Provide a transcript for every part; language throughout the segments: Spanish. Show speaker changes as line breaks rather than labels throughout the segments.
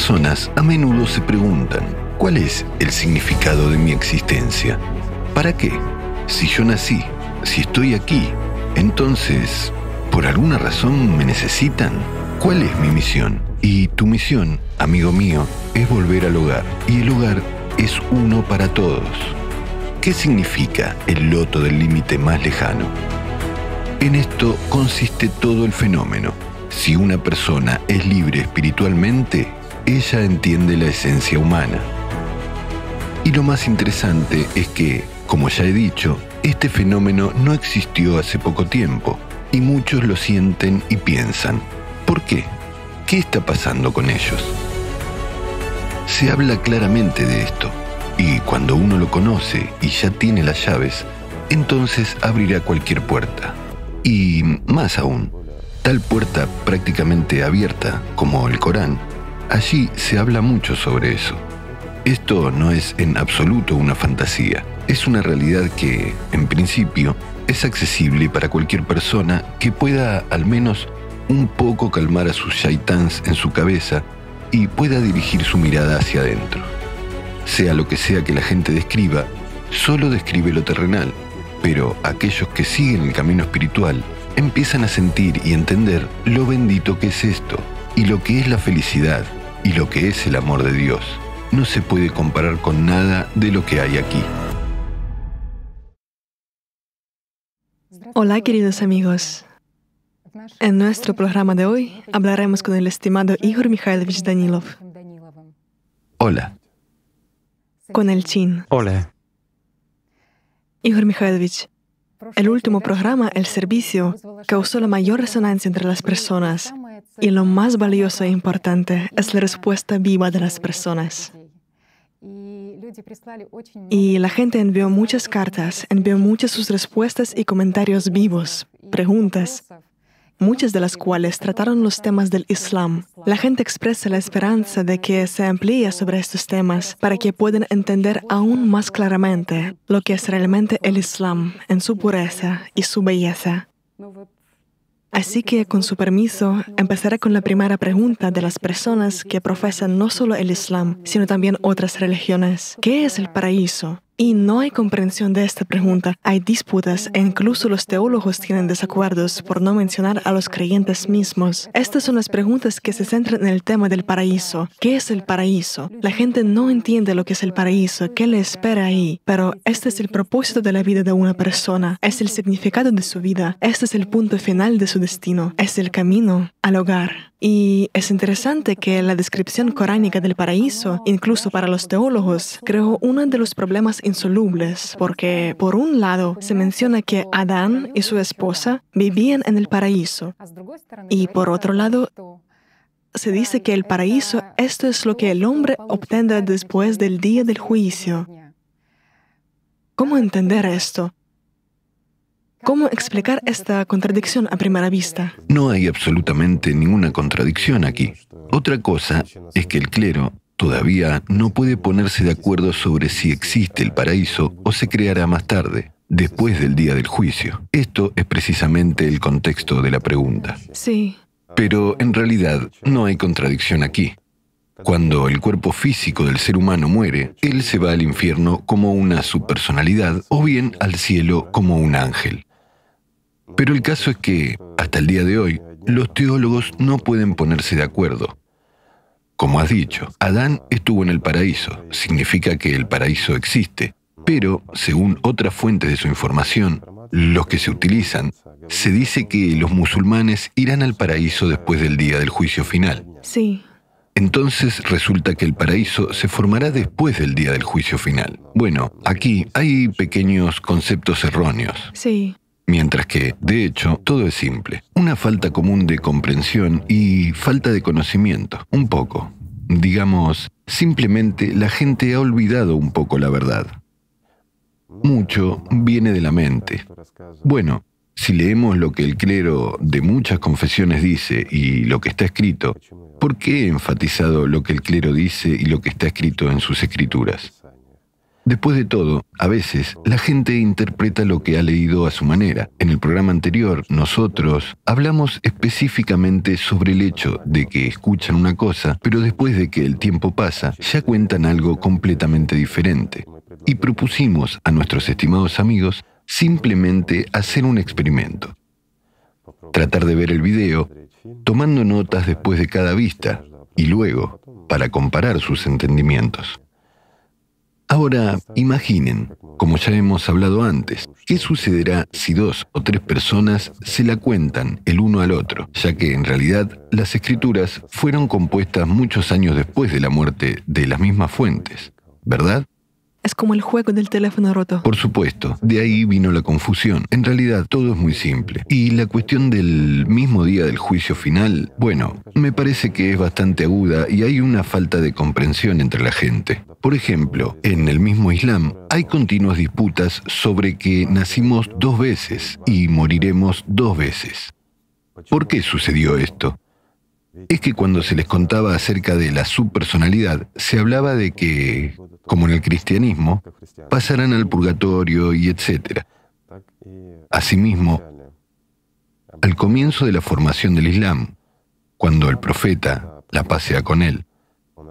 Personas a menudo se preguntan, ¿cuál es el significado de mi existencia? ¿Para qué? Si yo nací, si estoy aquí, entonces, ¿por alguna razón me necesitan? ¿Cuál es mi misión? Y tu misión, amigo mío, es volver al hogar. Y el hogar es uno para todos. ¿Qué significa el loto del límite más lejano? En esto consiste todo el fenómeno. Si una persona es libre espiritualmente, ella entiende la esencia humana. Y lo más interesante es que, como ya he dicho, este fenómeno no existió hace poco tiempo y muchos lo sienten y piensan, ¿por qué? ¿Qué está pasando con ellos? Se habla claramente de esto y cuando uno lo conoce y ya tiene las llaves, entonces abrirá cualquier puerta. Y más aún, tal puerta prácticamente abierta como el Corán, allí se habla mucho sobre eso. Esto no es en absoluto una fantasía, es una realidad que, en principio, es accesible para cualquier persona que pueda al menos un poco calmar a sus shaitans en su cabeza y pueda dirigir su mirada hacia adentro. Sea lo que sea que la gente describa, solo describe lo terrenal, pero aquellos que siguen el camino espiritual empiezan a sentir y entender lo bendito que es esto, y lo que es la felicidad, y lo que es el amor de Dios. No se puede comparar con nada de lo que hay aquí.
Hola queridos amigos. En nuestro programa de hoy hablaremos con el estimado Igor Mikhailovich Danilov.
Hola.
Con el Chin.
Hola.
Igor Mikhailovich, el último programa, El Servicio, causó la mayor resonancia entre las personas y lo más valioso e importante es la respuesta viva de las personas. Y la gente envió muchas cartas, envió muchas sus respuestas y comentarios vivos, preguntas, muchas de las cuales trataron los temas del Islam. La gente expresa la esperanza de que se amplíe sobre estos temas para que puedan entender aún más claramente lo que es realmente el Islam en su pureza y su belleza. Así que, con su permiso, empezaré con la primera pregunta de las personas que profesan no solo el Islam, sino también otras religiones. ¿Qué es el paraíso? Y no hay comprensión de esta pregunta. Hay disputas e incluso los teólogos tienen desacuerdos, por no mencionar a los creyentes mismos. Estas son las preguntas que se centran en el tema del paraíso. ¿Qué es el paraíso? La gente no entiende lo que es el paraíso, qué le espera ahí, pero este es el propósito de la vida de una persona, es el significado de su vida, este es el punto final de su destino, es el camino al hogar. Y es interesante que la descripción coránica del paraíso, incluso para los teólogos, creó uno de los problemas insolubles, porque por un lado se menciona que Adán y su esposa vivían en el paraíso, y por otro lado se dice que el paraíso, esto es lo que el hombre obtendrá después del día del juicio. ¿Cómo entender esto? ¿Cómo explicar esta contradicción a primera vista?
No hay absolutamente ninguna contradicción aquí. Otra cosa es que el clero todavía no puede ponerse de acuerdo sobre si existe el paraíso o se creará más tarde, después del día del juicio. Esto es precisamente el contexto de la pregunta.
Sí.
Pero en realidad no hay contradicción aquí. Cuando el cuerpo físico del ser humano muere, él se va al infierno como una subpersonalidad o bien al cielo como un ángel. Pero el caso es que, hasta el día de hoy, los teólogos no pueden ponerse de acuerdo. Como has dicho, Adán estuvo en el paraíso, significa que el paraíso existe, pero, según otras fuentes de su información, los que se utilizan, se dice que los musulmanes irán al paraíso después del día del juicio final.
Sí.
Entonces resulta que el paraíso se formará después del día del juicio final. Bueno, aquí hay pequeños conceptos erróneos.
Sí.
Mientras que, de hecho, todo es simple. Una falta común de comprensión y falta de conocimiento. Un poco. Digamos, simplemente la gente ha olvidado un poco la verdad. Mucho viene de la mente. Bueno, si leemos lo que el clero de muchas confesiones dice y lo que está escrito, ¿por qué he enfatizado lo que el clero dice y lo que está escrito en sus escrituras? Después de todo, a veces la gente interpreta lo que ha leído a su manera. En el programa anterior, nosotros hablamos específicamente sobre el hecho de que escuchan una cosa, pero después de que el tiempo pasa, ya cuentan algo completamente diferente. Y propusimos a nuestros estimados amigos simplemente hacer un experimento. Tratar de ver el video, tomando notas después de cada vista, y luego, para comparar sus entendimientos. Ahora, imaginen, como ya hemos hablado antes, qué sucederá si dos o tres personas se la cuentan el uno al otro, ya que en realidad las escrituras fueron compuestas muchos años después de la muerte de las mismas fuentes, ¿verdad?
Es como el juego del teléfono roto.
Por supuesto, de ahí vino la confusión. En realidad todo es muy simple. Y la cuestión del mismo día del juicio final, bueno, me parece que es bastante aguda y hay una falta de comprensión entre la gente. Por ejemplo, en el mismo Islam hay continuas disputas sobre que nacimos dos veces y moriremos dos veces. ¿Por qué sucedió esto? Es que cuando se les contaba acerca de la subpersonalidad, se hablaba de que como en el cristianismo, pasarán al purgatorio y etc. Asimismo, al comienzo de la formación del Islam, cuando el profeta, la paz sea con él,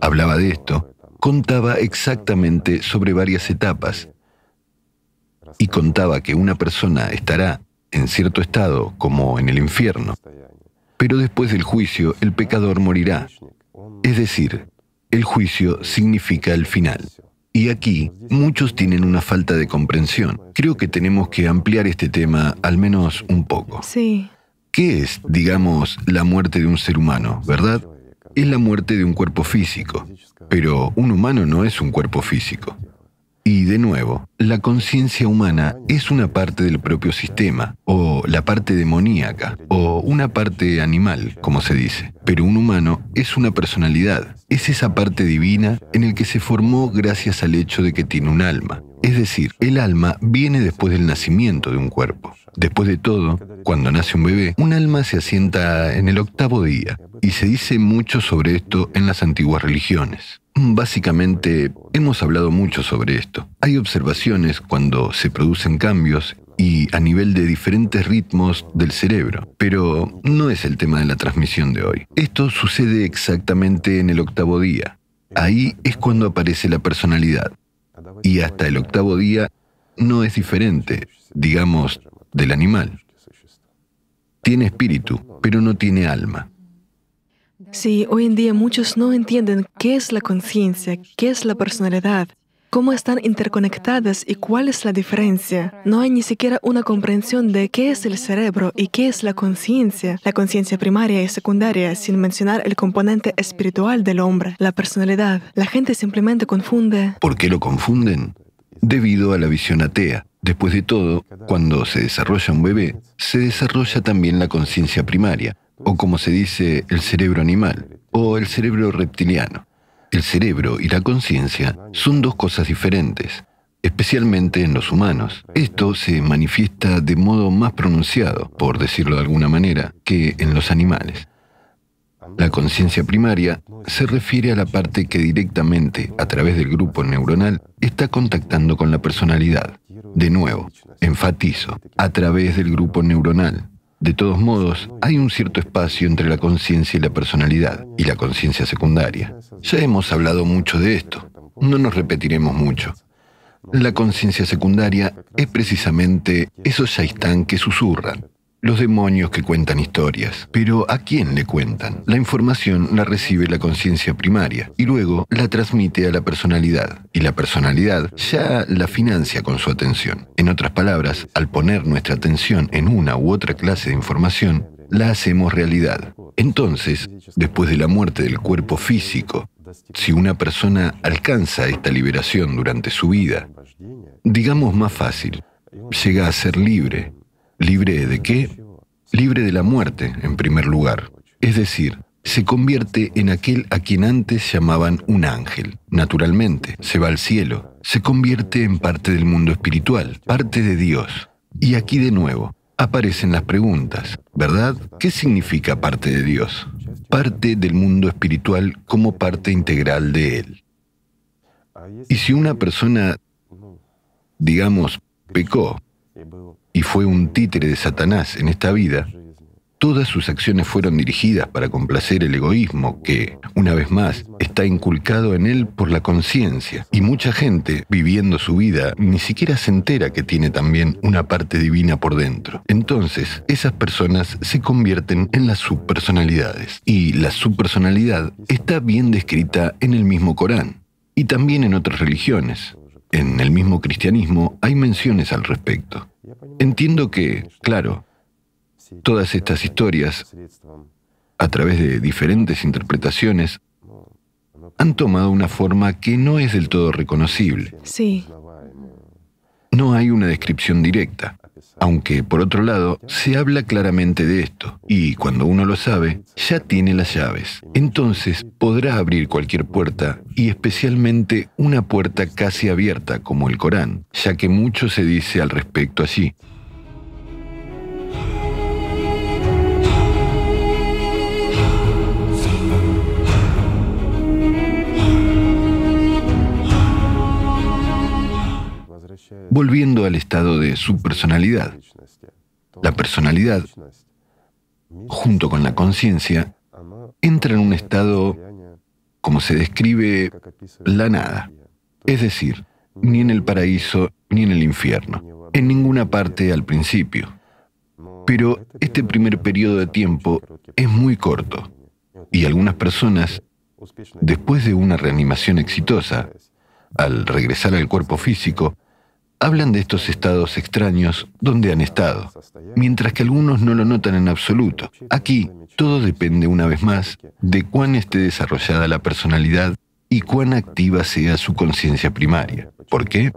hablaba de esto, contaba exactamente sobre varias etapas y contaba que una persona estará en cierto estado como en el infierno, pero después del juicio el pecador morirá. Es decir, el juicio significa el final. Y aquí muchos tienen una falta de comprensión. Creo que tenemos que ampliar este tema al menos un poco.
Sí.
¿Qué es, digamos, la muerte de un ser humano, verdad? Es la muerte de un cuerpo físico, pero un humano no es un cuerpo físico. Y de nuevo, la conciencia humana es una parte del propio sistema, o la parte demoníaca, o una parte animal, como se dice. Pero un humano es una personalidad, es esa parte divina en el que se formó gracias al hecho de que tiene un alma. Es decir, el alma viene después del nacimiento de un cuerpo. Después de todo, cuando nace un bebé, un alma se asienta en el octavo día, y se dice mucho sobre esto en las antiguas religiones. Básicamente, hemos hablado mucho sobre esto. Hay observaciones cuando se producen cambios y a nivel de diferentes ritmos del cerebro, pero no es el tema de la transmisión de hoy. Esto sucede exactamente en el octavo día. Ahí es cuando aparece la personalidad. Y hasta el octavo día no es diferente, digamos, del animal. Tiene espíritu, pero no tiene alma.
Sí, hoy en día muchos no entienden qué es la conciencia, qué es la personalidad, cómo están interconectadas y cuál es la diferencia. No hay ni siquiera una comprensión de qué es el cerebro y qué es la conciencia, la conciencia primaria y secundaria, sin mencionar el componente espiritual del hombre, la personalidad. La gente simplemente confunde.
¿Por qué lo confunden? Debido a la visión atea. Después de todo, cuando se desarrolla un bebé, se desarrolla también la conciencia primaria, o como se dice, el cerebro animal, o el cerebro reptiliano. El cerebro y la conciencia son dos cosas diferentes, especialmente en los humanos. Esto se manifiesta de modo más pronunciado, por decirlo de alguna manera, que en los animales. La conciencia primaria se refiere a la parte que directamente, a través del grupo neuronal, está contactando con la personalidad. De nuevo, enfatizo, a través del grupo neuronal, de todos modos, hay un cierto espacio entre la conciencia y la personalidad, y la conciencia secundaria. Ya hemos hablado mucho de esto, no nos repetiremos mucho. La conciencia secundaria es precisamente esos shaitán que susurran, los demonios que cuentan historias. Pero ¿a quién le cuentan? La información la recibe la conciencia primaria y luego la transmite a la personalidad. Y la personalidad ya la financia con su atención. En otras palabras, al poner nuestra atención en una u otra clase de información, la hacemos realidad. Entonces, después de la muerte del cuerpo físico, si una persona alcanza esta liberación durante su vida, digamos más fácil, llega a ser libre ¿Libre de qué? Libre de la muerte, en primer lugar. Es decir, se convierte en aquel a quien antes llamaban un ángel. Naturalmente, se va al cielo, se convierte en parte del mundo espiritual, parte de Dios. Y aquí de nuevo, aparecen las preguntas, ¿verdad? ¿Qué significa parte de Dios? Parte del mundo espiritual como parte integral de Él. Y si una persona digamos, pecó y fue un títere de Satanás en esta vida, Todas sus acciones fueron dirigidas para complacer el egoísmo que, una vez más, está inculcado en él por la conciencia. Y mucha gente, viviendo su vida, ni siquiera se entera que tiene también una parte divina por dentro. Entonces, esas personas se convierten en las subpersonalidades. Y la subpersonalidad está bien descrita en el mismo Corán y también en otras religiones. En el mismo cristianismo hay menciones al respecto. Entiendo que, claro, Todas estas historias, a través de diferentes interpretaciones, han tomado una forma que no es del todo reconocible.
Sí.
No hay una descripción directa, aunque por otro lado se habla claramente de esto, y cuando uno lo sabe, ya tiene las llaves. Entonces podrá abrir cualquier puerta, y especialmente una puerta casi abierta como el Corán, ya que mucho se dice al respecto allí. Volviendo al estado de su personalidad. La personalidad, junto con la conciencia, entra en un estado, como se describe, la nada. Es decir, ni en el paraíso ni en el infierno, en ninguna parte al principio. Pero este primer periodo de tiempo es muy corto y algunas personas, después de una reanimación exitosa, al regresar al cuerpo físico, hablan de estos estados extraños donde han estado, mientras que algunos no lo notan en absoluto. Aquí todo depende una vez más de cuán esté desarrollada la personalidad y cuán activa sea su conciencia primaria. ¿Por qué?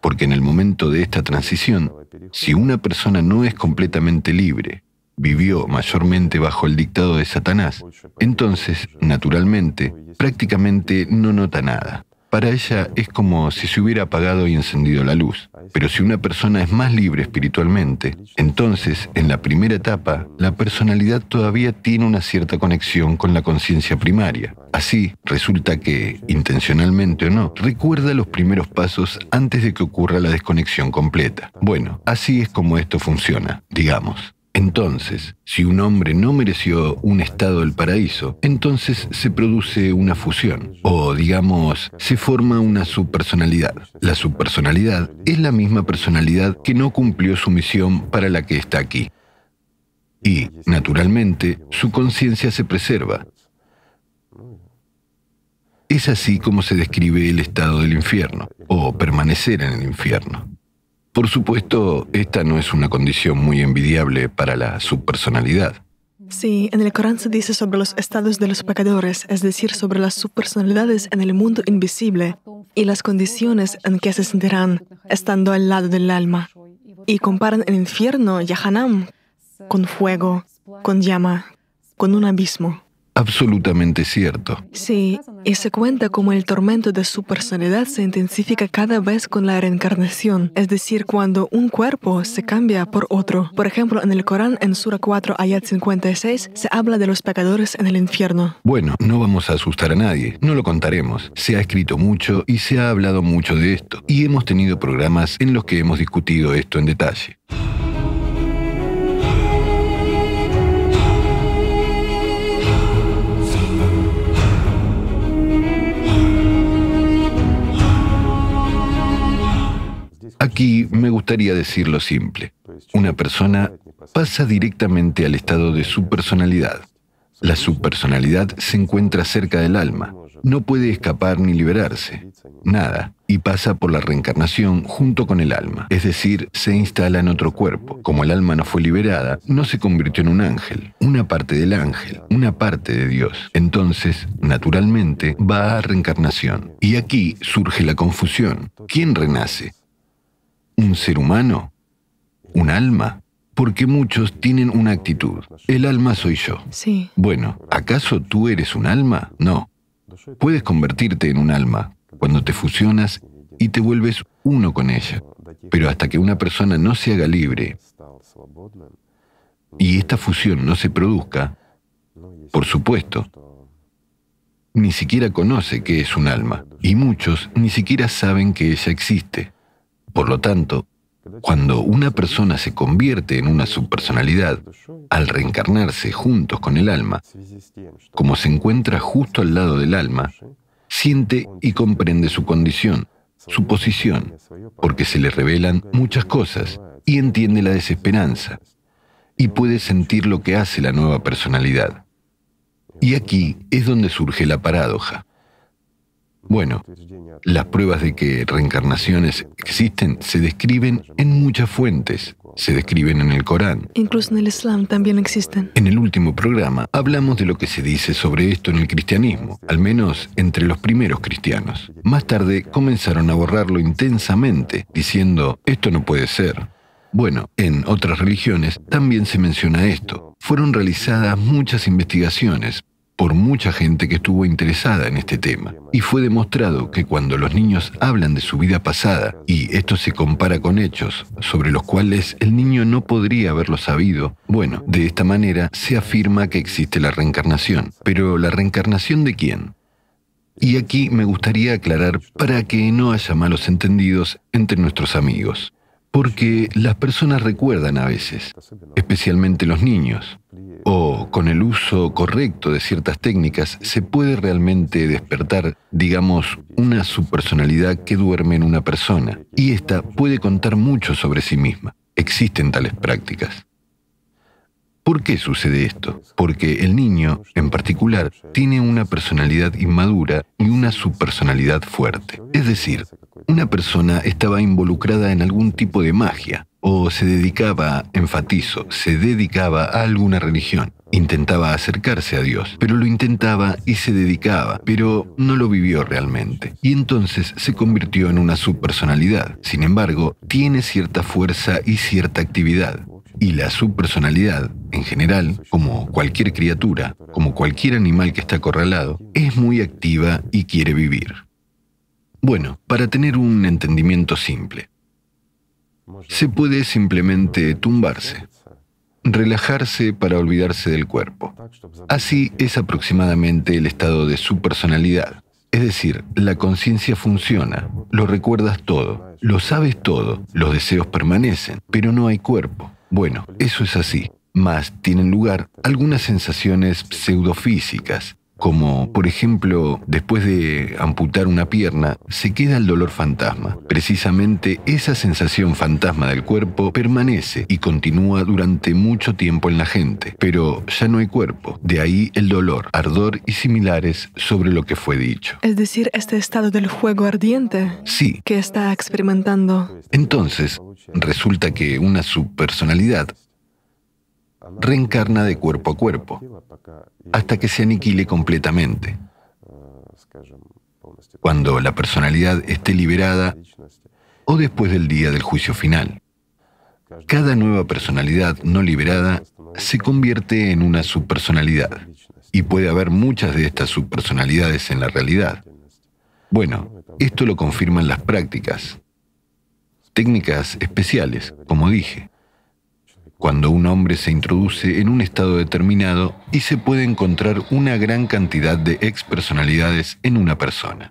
Porque en el momento de esta transición, si una persona no es completamente libre, vivió mayormente bajo el dictado de Satanás, entonces, naturalmente, prácticamente no nota nada. Para ella es como si se hubiera apagado y encendido la luz. Pero si una persona es más libre espiritualmente, entonces, en la primera etapa, la personalidad todavía tiene una cierta conexión con la conciencia primaria. Así, resulta que, intencionalmente o no, recuerda los primeros pasos antes de que ocurra la desconexión completa. Bueno, así es como esto funciona, digamos. Entonces, si un hombre no mereció un estado del paraíso, entonces se produce una fusión, o digamos, se forma una subpersonalidad. La subpersonalidad es la misma personalidad que no cumplió su misión para la que está aquí. Y, naturalmente, su conciencia se preserva. Es así como se describe el estado del infierno, o permanecer en el infierno. Por supuesto, esta no es una condición muy envidiable para la subpersonalidad.
Sí, en el Corán se dice sobre los estados de los pecadores, es decir, sobre las subpersonalidades en el mundo invisible y las condiciones en que se sentirán estando al lado del alma. Y comparan el infierno, Yahanam, con fuego, con llama, con un abismo.
Absolutamente cierto.
Sí, y se cuenta como el tormento de su personalidad se intensifica cada vez con la reencarnación, es decir, cuando un cuerpo se cambia por otro. Por ejemplo, en el Corán, en Sura 4, ayat 56, se habla de los pecadores en el infierno.
Bueno, no vamos a asustar a nadie, no lo contaremos. Se ha escrito mucho y se ha hablado mucho de esto, y hemos tenido programas en los que hemos discutido esto en detalle. Aquí me gustaría decirlo simple. Una persona pasa directamente al estado de su personalidad. La subpersonalidad se encuentra cerca del alma, no puede escapar ni liberarse, nada, y pasa por la reencarnación junto con el alma, es decir, se instala en otro cuerpo. Como el alma no fue liberada, no se convirtió en un ángel, una parte del ángel, una parte de Dios. Entonces, naturalmente, va a reencarnación. Y aquí surge la confusión. ¿Quién renace? Un ser humano, un alma, porque muchos tienen una actitud. El alma soy yo.
Sí.
Bueno, ¿acaso tú eres un alma? No. Puedes convertirte en un alma cuando te fusionas y te vuelves uno con ella. Pero hasta que una persona no se haga libre y esta fusión no se produzca, por supuesto, ni siquiera conoce que es un alma y muchos ni siquiera saben que ella existe Por lo tanto, cuando una persona se convierte en una subpersonalidad, al reencarnarse juntos con el alma, como se encuentra justo al lado del alma, siente y comprende su condición, su posición, porque se le revelan muchas cosas y entiende la desesperanza, y puede sentir lo que hace la nueva personalidad. Y aquí es donde surge la paradoja. Bueno, las pruebas de que reencarnaciones existen se describen en muchas fuentes. Se describen en el Corán.
Incluso en el Islam también existen.
En el último programa hablamos de lo que se dice sobre esto en el cristianismo, al menos entre los primeros cristianos. Más tarde comenzaron a borrarlo intensamente, diciendo, esto no puede ser. Bueno, en otras religiones también se menciona esto. Fueron realizadas muchas investigaciones, por mucha gente que estuvo interesada en este tema. Y fue demostrado que cuando los niños hablan de su vida pasada, y esto se compara con hechos sobre los cuales el niño no podría haberlo sabido, bueno, de esta manera se afirma que existe la reencarnación. Pero ¿la reencarnación de quién? Y aquí me gustaría aclarar para que no haya malos entendidos entre nuestros amigos. Porque las personas recuerdan a veces, especialmente los niños, o con el uso correcto de ciertas técnicas se puede realmente despertar, digamos, una subpersonalidad que duerme en una persona, y ésta puede contar mucho sobre sí misma. Existen tales prácticas. ¿Por qué sucede esto? Porque el niño, en particular, tiene una personalidad inmadura y una subpersonalidad fuerte. Es decir, una persona estaba involucrada en algún tipo de magia, o se dedicaba, enfatizo, se dedicaba a alguna religión. Intentaba acercarse a Dios, pero lo intentaba y se dedicaba, pero no lo vivió realmente. Y entonces se convirtió en una subpersonalidad. Sin embargo, tiene cierta fuerza y cierta actividad. Y la subpersonalidad, en general, como cualquier criatura, como cualquier animal que está acorralado, es muy activa y quiere vivir. Bueno, para tener un entendimiento simple, se puede simplemente tumbarse, relajarse para olvidarse del cuerpo. Así es aproximadamente el estado de su personalidad. Es decir, la conciencia funciona, lo recuerdas todo, lo sabes todo, los deseos permanecen, pero no hay cuerpo. Bueno, eso es así, más tienen lugar algunas sensaciones pseudofísicas, como por ejemplo, después de amputar una pierna, se queda el dolor fantasma. Precisamente esa sensación fantasma del cuerpo permanece y continúa durante mucho tiempo en la gente, pero ya no hay cuerpo. De ahí el dolor, ardor y similares sobre lo que fue dicho.
Es decir, este estado del fuego ardiente.
Sí.
Que está experimentando.
Entonces, resulta que una subpersonalidad reencarna de cuerpo a cuerpo, hasta que se aniquile completamente. Cuando la personalidad esté liberada o después del día del juicio final. Cada nueva personalidad no liberada se convierte en una subpersonalidad y puede haber muchas de estas subpersonalidades en la realidad. Bueno, esto lo confirman las prácticas, técnicas especiales, como dije cuando un hombre se introduce en un estado determinado y se puede encontrar una gran cantidad de expersonalidades en una persona.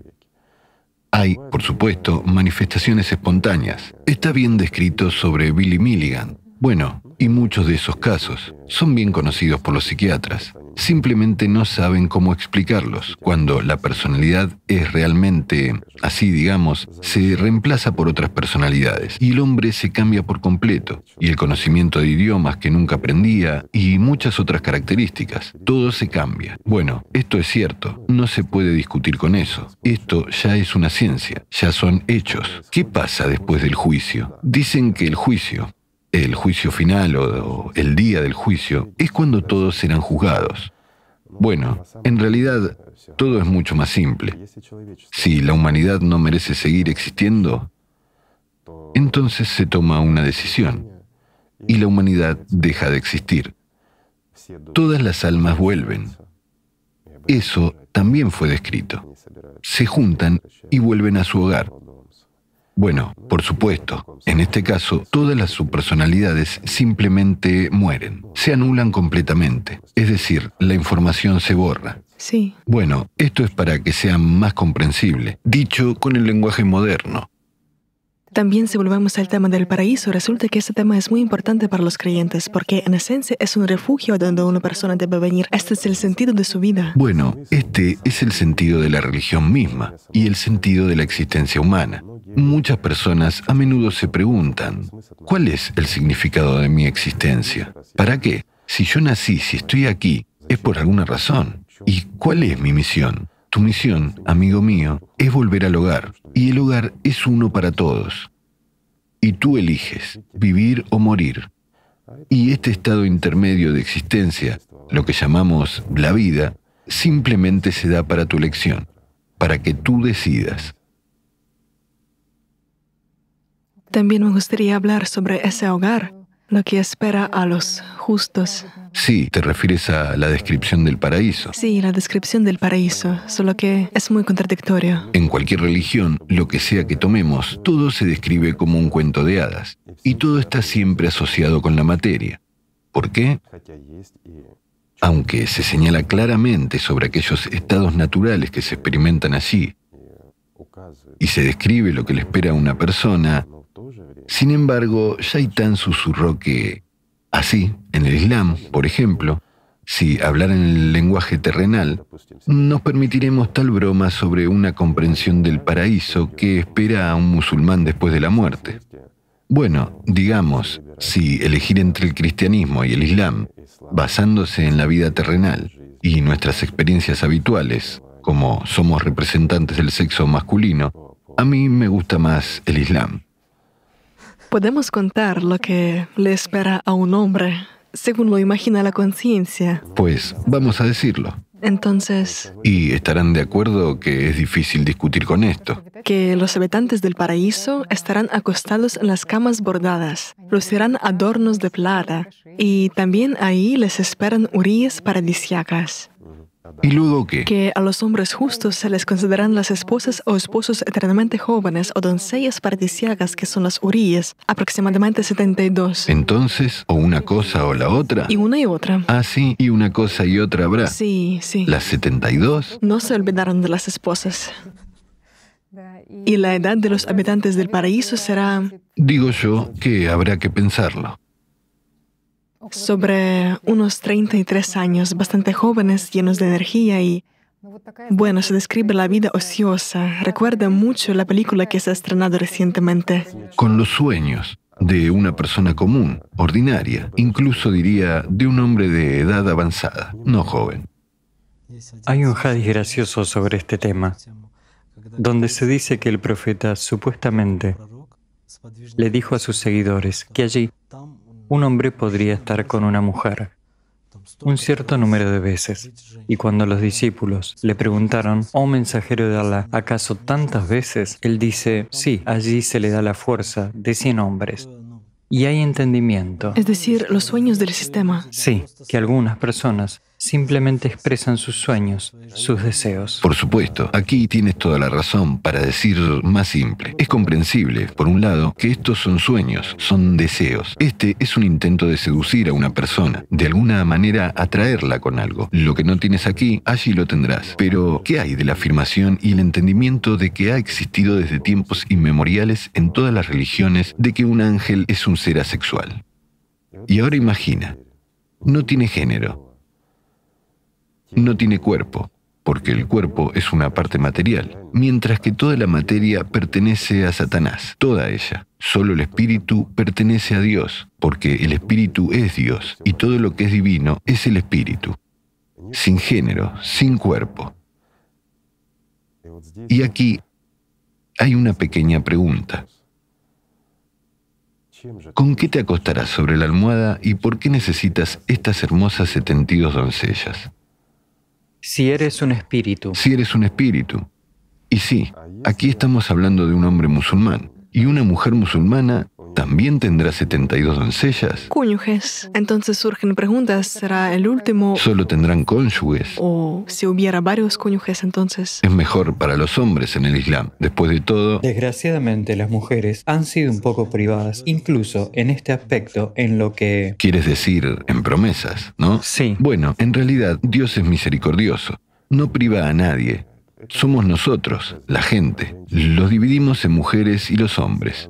Hay, por supuesto, manifestaciones espontáneas. Está bien descrito sobre Billy Milligan. Bueno, y muchos de esos casos son bien conocidos por los psiquiatras simplemente no saben cómo explicarlos. Cuando la personalidad es realmente, así digamos, se reemplaza por otras personalidades y el hombre se cambia por completo, y el conocimiento de idiomas que nunca aprendía y muchas otras características, todo se cambia. Bueno, esto es cierto, no se puede discutir con eso. Esto ya es una ciencia, ya son hechos. ¿Qué pasa después del juicio? Dicen que el juicio, el juicio final o, el día del juicio es cuando todos serán juzgados. Bueno, en realidad todo es mucho más simple. Si la humanidad no merece seguir existiendo, entonces se toma una decisión y la humanidad deja de existir. Todas las almas vuelven. Eso también fue descrito. Se juntan y vuelven a su hogar. Bueno, por supuesto, en este caso, todas las subpersonalidades simplemente mueren, se anulan completamente, es decir, la información se borra.
Sí.
Bueno, esto es para que sea más comprensible, dicho con el lenguaje moderno.
También si volvemos al tema del paraíso, resulta que este tema es muy importante para los creyentes, porque en esencia es un refugio donde una persona debe venir. Este es el sentido de su vida.
Bueno, este es el sentido de la religión misma y el sentido de la existencia humana. Muchas personas a menudo se preguntan, ¿cuál es el significado de mi existencia? ¿Para qué? Si yo nací, si estoy aquí, es por alguna razón. ¿Y cuál es mi misión? Tu misión, amigo mío, es volver al hogar, y el hogar es uno para todos. Y tú eliges vivir o morir. Y este estado intermedio de existencia, lo que llamamos la vida, simplemente se da para tu elección, para que tú decidas.
También me gustaría hablar sobre ese hogar, lo que espera a los justos.
Sí, te refieres a la descripción del paraíso.
Sí, la descripción del paraíso, solo que es muy contradictorio.
En cualquier religión, lo que sea que tomemos, todo se describe como un cuento de hadas, y todo está siempre asociado con la materia. ¿Por qué? Aunque se señala claramente sobre aquellos estados naturales que se experimentan allí, y se describe lo que le espera a una persona, sin embargo, Shaitan susurró que Así, en el Islam, por ejemplo, si hablar en el lenguaje terrenal, nos permitiremos tal broma sobre una comprensión del paraíso que espera a un musulmán después de la muerte. Bueno, digamos, si elegir entre el cristianismo y el Islam, basándose en la vida terrenal y nuestras experiencias habituales, como somos representantes del sexo masculino, a mí me gusta más el Islam.
Podemos contar lo que le espera a un hombre según lo imagina la conciencia.
Pues vamos a decirlo.
Entonces...
Y estarán de acuerdo que es difícil discutir con esto.
Que los habitantes del paraíso estarán acostados en las camas bordadas, lucirán adornos de plata, y también ahí les esperan uríes paradisiacas.
¿Y luego qué?
Que a los hombres justos se les consideran las esposas o esposos eternamente jóvenes o doncellas paradisiagas que son las uríes, aproximadamente 72.
Entonces, o una cosa o la otra.
Y una y otra.
Ah, sí, y una cosa y otra habrá.
Sí, sí.
¿Las 72?
No se olvidaron de las esposas. Y la edad de los habitantes del paraíso será...
Digo yo que habrá que pensarlo
sobre unos 33 años, bastante jóvenes, llenos de energía y... Bueno, se describe la vida ociosa. Recuerda mucho la película que se ha estrenado recientemente.
Con los sueños de una persona común, ordinaria, incluso diría de un hombre de edad avanzada, no joven.
Hay un hadith gracioso sobre este tema, donde se dice que el profeta supuestamente le dijo a sus seguidores que allí un hombre podría estar con una mujer un cierto número de veces. Y cuando los discípulos le preguntaron, oh mensajero de Allah, ¿acaso tantas veces? Él dice, sí, allí se le da la fuerza de cien hombres. Y hay entendimiento.
Es decir, los sueños del sistema.
Sí, que algunas personas simplemente expresan sus sueños, sus deseos.
Por supuesto, aquí tienes toda la razón para decir más simple. Es comprensible, por un lado, que estos son sueños, son deseos. Este es un intento de seducir a una persona, de alguna manera atraerla con algo. Lo que no tienes aquí, allí lo tendrás. Pero, ¿qué hay de la afirmación y el entendimiento de que ha existido desde tiempos inmemoriales en todas las religiones de que un ángel es un ser asexual? Y ahora imagina, no tiene género, no tiene cuerpo, porque el cuerpo es una parte material, mientras que toda la materia pertenece a Satanás, toda ella. Solo el espíritu pertenece a Dios, porque el espíritu es Dios y todo lo que es divino es el espíritu, sin género, sin cuerpo. Y aquí hay una pequeña pregunta. ¿Con qué te acostarás sobre la almohada y por qué necesitas estas hermosas 72 doncellas?
Si eres un espíritu.
Si eres un espíritu. Y sí, aquí estamos hablando de un hombre musulmán. Y una mujer musulmana también tendrá 72 doncellas.
Cónyuges. Entonces surgen preguntas, ¿será el último?
Solo tendrán cónyuges.
O si hubiera varios cónyuges, entonces.
Es mejor para los hombres en el Islam. Después de todo...
Desgraciadamente las mujeres han sido un poco privadas, incluso en este aspecto en lo que...
Quieres decir en promesas, ¿no?
Sí.
Bueno, en realidad Dios es misericordioso. No priva a nadie. Somos nosotros, la gente. Los dividimos en mujeres y los hombres.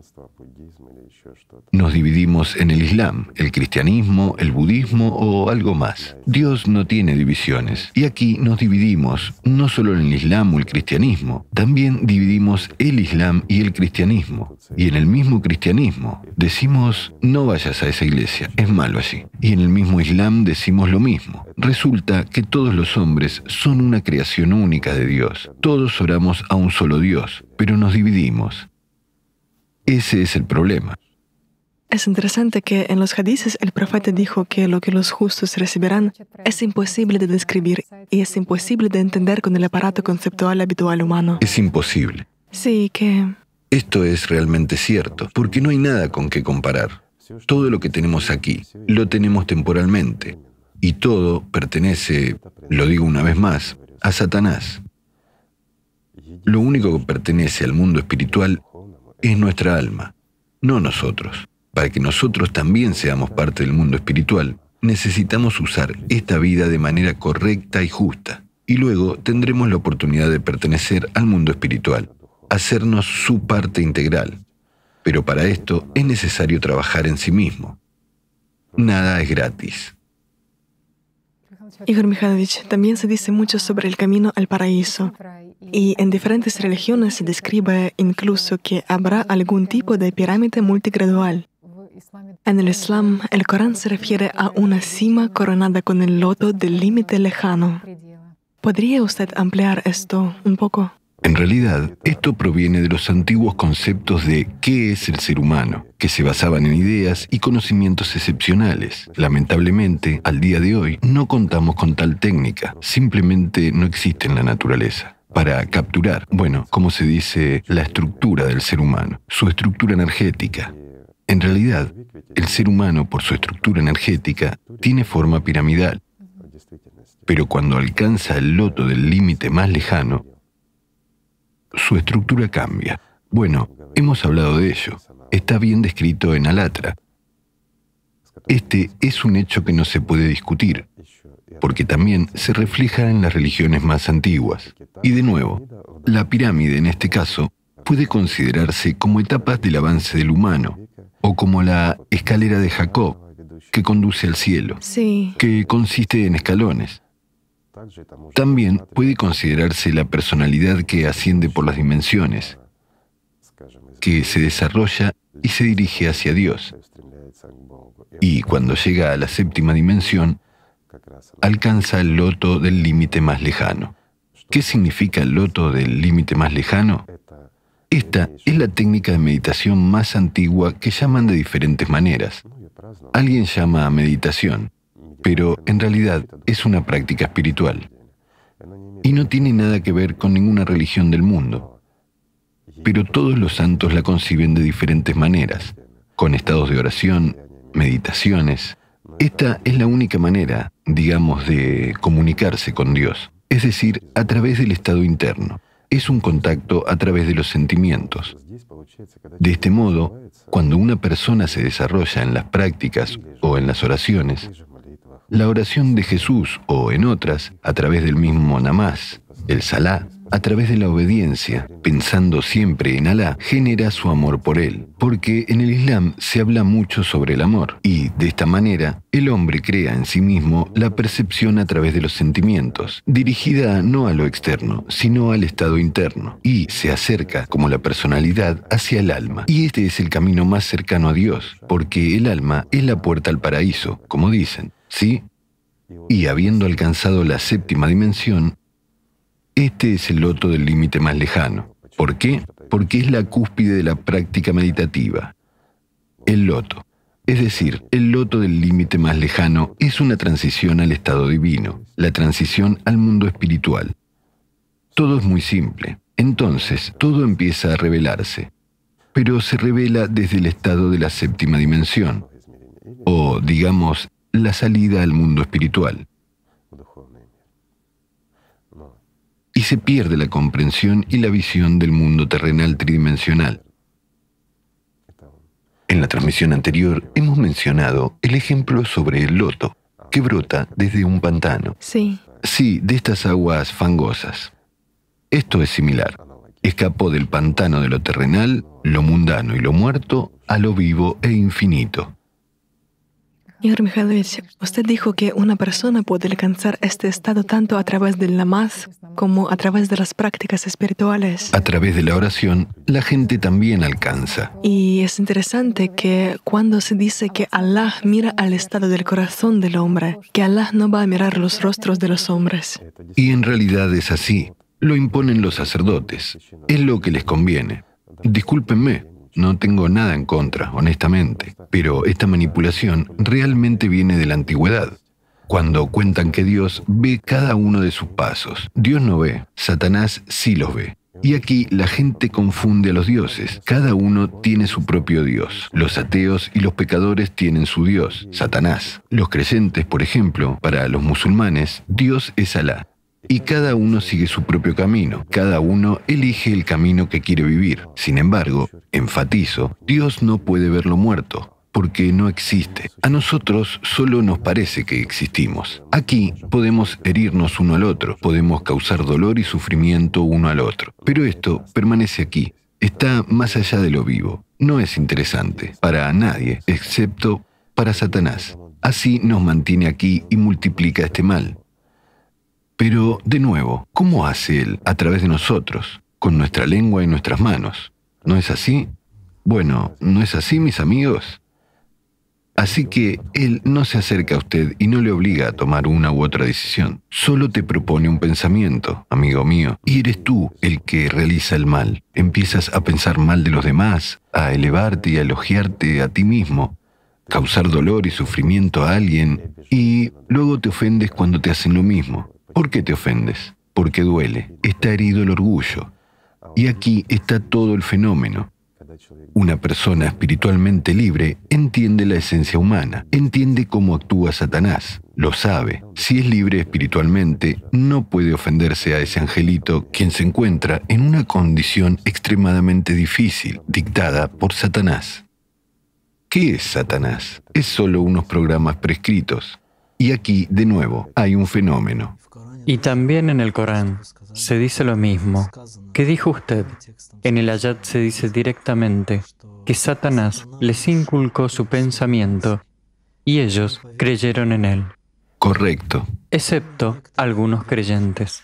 Nos dividimos en el Islam, el cristianismo, el budismo o algo más. Dios no tiene divisiones. Y aquí nos dividimos no solo en el Islam o el cristianismo, también dividimos el Islam y el cristianismo. Y en el mismo cristianismo decimos, no vayas a esa iglesia, es malo allí. Y en el mismo Islam decimos lo mismo. Resulta que todos los hombres son una creación única de Dios. Todos oramos a un solo Dios, pero nos dividimos. Ese es el problema.
Es interesante que en los hadices el profeta dijo que lo que los justos recibirán es imposible de describir y es imposible de entender con el aparato conceptual habitual humano.
Es imposible.
Sí, que...
Esto es realmente cierto, porque no hay nada con qué comparar. Todo lo que tenemos aquí lo tenemos temporalmente, y todo pertenece, lo digo una vez más, a Satanás. Lo único que pertenece al mundo espiritual es nuestra alma, no nosotros. Para que nosotros también seamos parte del mundo espiritual, necesitamos usar esta vida de manera correcta y justa. Y luego tendremos la oportunidad de pertenecer al mundo espiritual, hacernos su parte integral. Pero para esto es necesario trabajar en sí mismo. Nada es gratis.
Igor Mikhailovich, también se dice mucho sobre el camino al paraíso. Y en diferentes religiones se describe incluso que habrá algún tipo de pirámide multigradual. En el Islam, el Corán se refiere a una cima coronada con el loto del límite lejano. ¿Podría usted ampliar esto un poco?
En realidad, esto proviene de los antiguos conceptos de qué es el ser humano, que se basaban en ideas y conocimientos excepcionales. Lamentablemente, al día de hoy, no contamos con tal técnica, simplemente no existe en la naturaleza. Para capturar, bueno, como se dice, la estructura del ser humano, su estructura energética, en realidad, el ser humano, por su estructura energética, tiene forma piramidal. Pero cuando alcanza el loto del límite más lejano, su estructura cambia. Bueno, hemos hablado de ello. Está bien descrito en Alatra. Este es un hecho que no se puede discutir, porque también se refleja en las religiones más antiguas. Y de nuevo, la pirámide en este caso puede considerarse como etapas del avance del humano, o como la escalera de Jacob, que conduce al cielo, que consiste en escalones. También puede considerarse la personalidad que asciende por las dimensiones, que se desarrolla y se dirige hacia Dios. Y cuando llega a la séptima dimensión, alcanza el loto del límite más lejano. ¿Qué significa el loto del límite más lejano? Esta es la técnica de meditación más antigua que llaman de diferentes maneras. Alguien llama meditación, pero en realidad es una práctica espiritual. Y no tiene nada que ver con ninguna religión del mundo. Pero todos los santos la conciben de diferentes maneras, con estados de oración, meditaciones. Esta es la única manera, digamos, de comunicarse con Dios, es decir, a través del estado interno es un contacto a través de los sentimientos. De este modo, cuando una persona se desarrolla en las prácticas o en las oraciones, la oración de Jesús o en otras, a través del mismo namás, el salá, a través de la obediencia, pensando siempre en Alá, genera su amor por Él, porque en el Islam se habla mucho sobre el amor, y de esta manera el hombre crea en sí mismo la percepción a través de los sentimientos, dirigida no a lo externo, sino al estado interno, y se acerca como la personalidad hacia el alma. Y este es el camino más cercano a Dios, porque el alma es la puerta al paraíso, como dicen, ¿sí? Y habiendo alcanzado la séptima dimensión, este es el loto del límite más lejano. ¿Por qué? Porque es la cúspide de la práctica meditativa. El loto, es decir, el loto del límite más lejano, es una transición al estado divino, la transición al mundo espiritual. Todo es muy simple. Entonces, todo empieza a revelarse, pero se revela desde el estado de la séptima dimensión, o, digamos, la salida al mundo espiritual. Y se pierde la comprensión y la visión del mundo terrenal tridimensional. En la transmisión anterior hemos mencionado el ejemplo sobre el loto, que brota desde un pantano.
Sí.
Sí, de estas aguas fangosas. Esto es similar. escapó del pantano de lo terrenal, lo mundano y lo muerto, a lo vivo e infinito.
Igor Mikhailovich, usted dijo que una persona puede alcanzar este estado tanto a través del namaz como a través de las prácticas espirituales.
A través de la oración, la gente también alcanza.
Y es interesante que cuando se dice que Allah mira al estado del corazón del hombre, que Allah no va a mirar los rostros de los hombres.
Y en realidad es así. Lo imponen los sacerdotes. Es lo que les conviene. Discúlpenme, no tengo nada en contra, honestamente, pero esta manipulación realmente viene de la antigüedad. Cuando cuentan que Dios ve cada uno de sus pasos. Dios no ve, Satanás sí los ve. Y aquí la gente confunde a los dioses. Cada uno tiene su propio Dios. Los ateos y los pecadores tienen su Dios, Satanás. Los creyentes, por ejemplo, para los musulmanes, Dios es Alá. Y cada uno sigue su propio camino, cada uno elige el camino que quiere vivir. Sin embargo, enfatizo, Dios no puede verlo muerto, porque no existe. A nosotros solo nos parece que existimos. Aquí podemos herirnos uno al otro, podemos causar dolor y sufrimiento uno al otro. Pero esto permanece aquí, está más allá de lo vivo. No es interesante para nadie, excepto para Satanás. Así nos mantiene aquí y multiplica este mal. Pero, de nuevo, ¿cómo hace Él a través de nosotros, con nuestra lengua y nuestras manos? ¿No es así? Bueno, ¿no es así, mis amigos? Así que Él no se acerca a usted y no le obliga a tomar una u otra decisión. Solo te propone un pensamiento, amigo mío, y eres tú el que realiza el mal. Empiezas a pensar mal de los demás, a elevarte y a elogiarte a ti mismo, causar dolor y sufrimiento a alguien, y luego te ofendes cuando te hacen lo mismo. ¿Por qué te ofendes? Porque duele, está herido el orgullo. Y aquí está todo el fenómeno. Una persona espiritualmente libre entiende la esencia humana, entiende cómo actúa Satanás, lo sabe. Si es libre espiritualmente, no puede ofenderse a ese angelito quien se encuentra en una condición extremadamente difícil, dictada por Satanás. ¿Qué es Satanás? Es solo unos programas prescritos. Y aquí, de nuevo, hay un fenómeno.
Y también en el Corán se dice lo mismo. ¿Qué dijo usted? En el ayat se dice directamente que Satanás les inculcó su pensamiento y ellos creyeron en él.
Correcto.
Excepto algunos creyentes.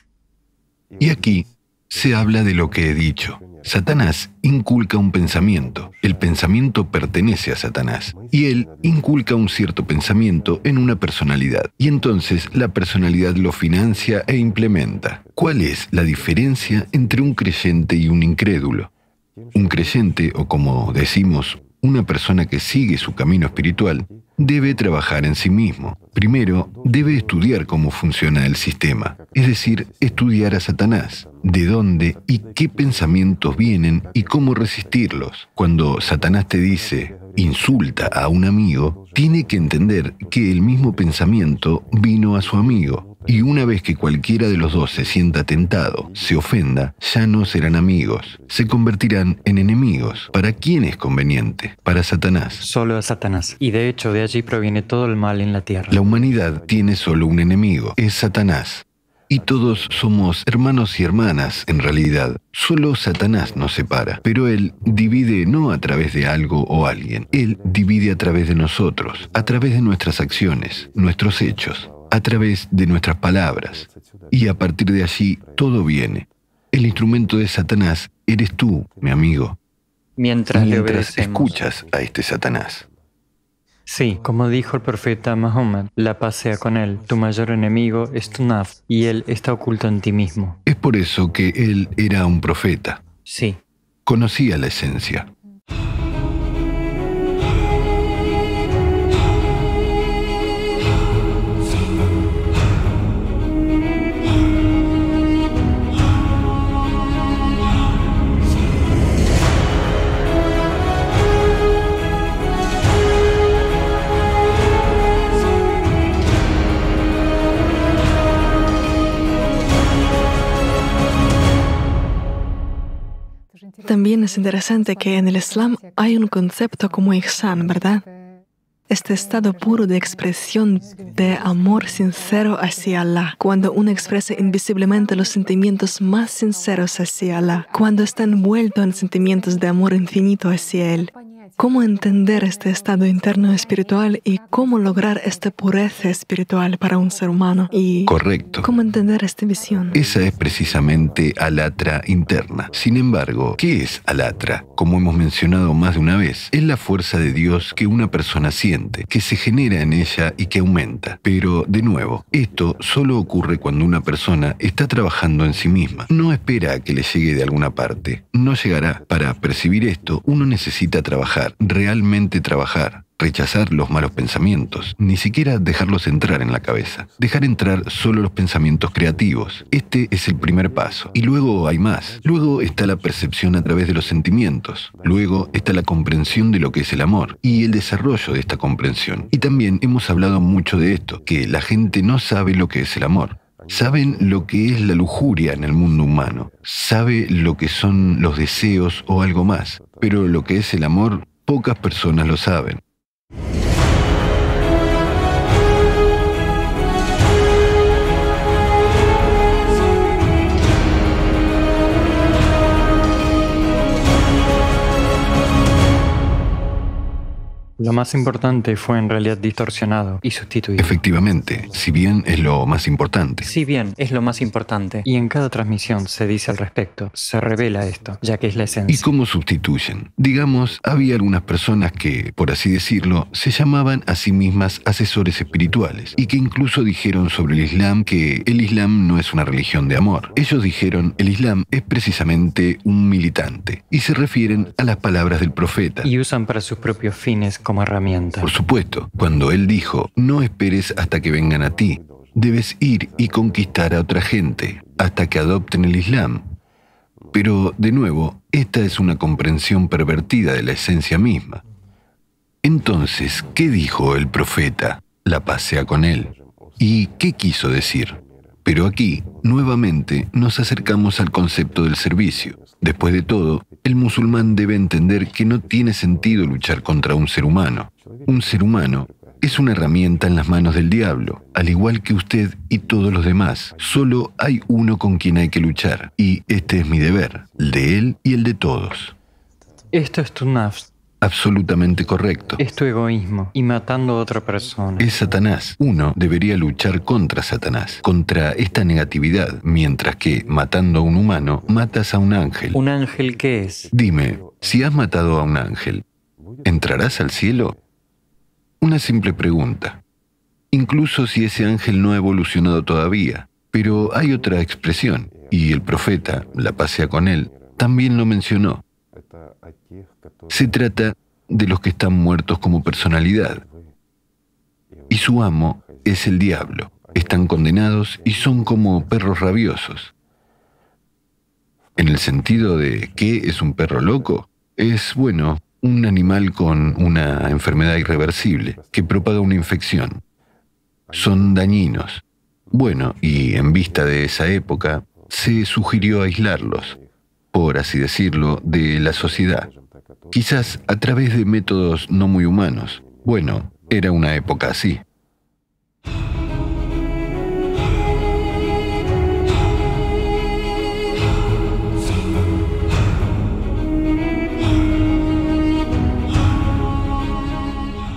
Y aquí se habla de lo que he dicho. Satanás inculca un pensamiento. El pensamiento pertenece a Satanás. Y él inculca un cierto pensamiento en una personalidad. Y entonces la personalidad lo financia e implementa. ¿Cuál es la diferencia entre un creyente y un incrédulo? Un creyente, o como decimos, una persona que sigue su camino espiritual, debe trabajar en sí mismo. Primero, debe estudiar cómo funciona el sistema, es decir, estudiar a Satanás, de dónde y qué pensamientos vienen y cómo resistirlos. Cuando Satanás te dice, insulta a un amigo, tiene que entender que el mismo pensamiento vino a su amigo y una vez que cualquiera de los dos se sienta tentado, se ofenda, ya no serán amigos, se convertirán en enemigos. ¿Para quién es conveniente? Para Satanás.
Solo a Satanás. Y de hecho de allí proviene todo el mal en la tierra.
La humanidad tiene solo un enemigo, es Satanás. Y todos somos hermanos y hermanas, en realidad. Solo Satanás nos separa. Pero Él divide no a través de algo o alguien. Él divide a través de nosotros, a través de nuestras acciones, nuestros hechos a través de nuestras palabras. Y a partir de allí todo viene. El instrumento de Satanás eres tú, mi amigo.
Mientras,
Mientras escuchas a este Satanás.
Sí, como dijo el profeta Muhammad, la paz sea con él. Tu mayor enemigo es tu naf y él está oculto en ti mismo.
Es por eso que él era un profeta.
Sí.
Conocía la esencia.
También es interesante que en el Islam hay un concepto como ihsan, ¿verdad? este estado puro de expresión de amor sincero hacia Allah, cuando uno expresa invisiblemente los sentimientos más sinceros hacia Allah, cuando está envuelto en sentimientos de amor infinito hacia Él, cómo entender este estado interno espiritual y cómo lograr esta pureza espiritual para un ser humano. Y
Correcto.
cómo entender esta visión.
Esa es precisamente alatra interna. Sin embargo, ¿qué es alatra? Como hemos mencionado más de una vez, es la fuerza de Dios que una persona siente, que se genera en ella y que aumenta. Pero, de nuevo, esto solo ocurre cuando una persona está trabajando en sí misma. No espera a que le llegue de alguna parte. No llegará. Para percibir esto, uno necesita trabajar, realmente trabajar rechazar los malos pensamientos, ni siquiera dejarlos entrar en la cabeza, dejar entrar solo los pensamientos creativos. Este es el primer paso. Y luego hay más. Luego está la percepción a través de los sentimientos. Luego está la comprensión de lo que es el amor y el desarrollo de esta comprensión. Y también hemos hablado mucho de esto, que la gente no sabe lo que es el amor. Saben lo que es la lujuria en el mundo humano, sabe lo que son los deseos o algo más, pero lo que es el amor, pocas personas lo saben.
Lo más importante fue en realidad distorsionado y sustituido.
Efectivamente, si bien es lo más importante.
Si bien es lo más importante, y en cada transmisión se dice al respecto, se revela esto, ya que es la
¿Y
esencia.
cómo sustituyen? Digamos, había algunas personas que, por así decirlo, se llamaban a sí mismas asesores espirituales y que incluso dijeron sobre el Islam que el Islam no es una religión de amor. Ellos dijeron, el Islam es precisamente un militante y se refieren a las palabras del profeta.
Y usan para sus propios fines como herramienta.
Por supuesto, cuando él dijo, no esperes hasta que vengan a ti, debes ir y conquistar a otra gente hasta que adopten el Islam. Pero, de nuevo, esta es una comprensión pervertida de la esencia misma. Entonces, ¿qué dijo el profeta? La paz sea con él. ¿Y qué quiso decir? Pero aquí, nuevamente, nos acercamos al concepto del servicio. Después de todo, el musulmán debe entender que no tiene sentido luchar contra un ser humano. Un ser humano es una herramienta en las manos del diablo, al igual que usted y todos los demás. Solo hay uno con quien hay que luchar, y este es mi deber, el de él y el de todos.
Esto es tu nafs,
Absolutamente correcto.
es tu egoísmo y matando a otra persona.
Es Satanás. Uno debería luchar contra Satanás, contra esta negatividad, mientras que, matando a un humano, matas a un ángel.
¿Un ángel qué es?
Dime, si has matado a un ángel, ¿entrarás al cielo? Una simple pregunta. Incluso si ese ángel no ha evolucionado todavía. Pero hay otra expresión, y el profeta, la pasea con él, también lo mencionó. Se trata de los que están muertos como personalidad. Y su amo es el diablo. Están condenados y son como perros rabiosos. En el sentido de ¿qué es un perro loco? Es, bueno, un animal con una enfermedad irreversible que propaga una infección. Son dañinos. Bueno, y en vista de esa época, se sugirió aislarlos, por así decirlo, de la sociedad. Quizás a través de métodos no muy humanos. Bueno, era una época así.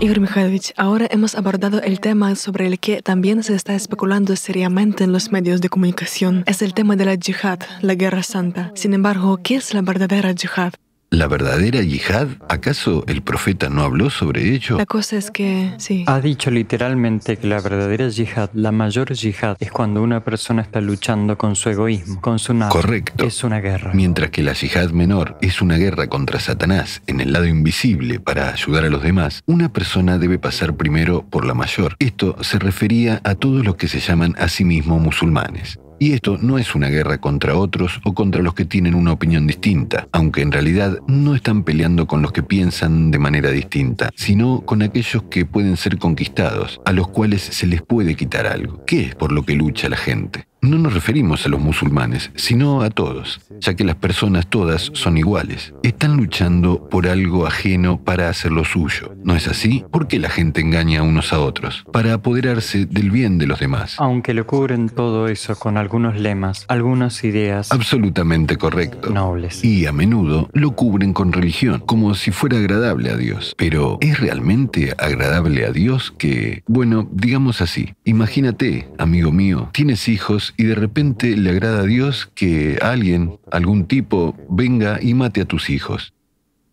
Igor Mikhailovich, ahora hemos abordado el tema sobre el que también se está especulando seriamente en los medios de comunicación. Es el tema de la yihad, la guerra santa. Sin embargo, ¿qué es la verdadera yihad?
¿La verdadera yihad? ¿Acaso el profeta no habló sobre ello?
La cosa es que, sí.
Ha dicho literalmente que la verdadera yihad, la mayor yihad, es cuando una persona está luchando con su egoísmo, con su nada.
Correcto.
Es una guerra.
Mientras que la yihad menor es una guerra contra Satanás en el lado invisible para ayudar a los demás, una persona debe pasar primero por la mayor. Esto se refería a todos los que se llaman a sí mismos musulmanes. Y esto no es una guerra contra otros o contra los que tienen una opinión distinta, aunque en realidad no están peleando con los que piensan de manera distinta, sino con aquellos que pueden ser conquistados, a los cuales se les puede quitar algo. ¿Qué es por lo que lucha la gente? No nos referimos a los musulmanes, sino a todos, ya que las personas todas son iguales. Están luchando por algo ajeno para hacer lo suyo. ¿No es así? ¿Por qué la gente engaña a unos a otros? Para apoderarse del bien de los demás.
Aunque lo cubren todo eso con algunos lemas, algunas ideas.
Absolutamente correcto.
Nobles.
Y a menudo lo cubren con religión, como si fuera agradable a Dios. Pero ¿es realmente agradable a Dios que, bueno, digamos así, imagínate, amigo mío, tienes hijos y de repente le agrada a Dios que alguien, algún tipo, venga y mate a tus hijos.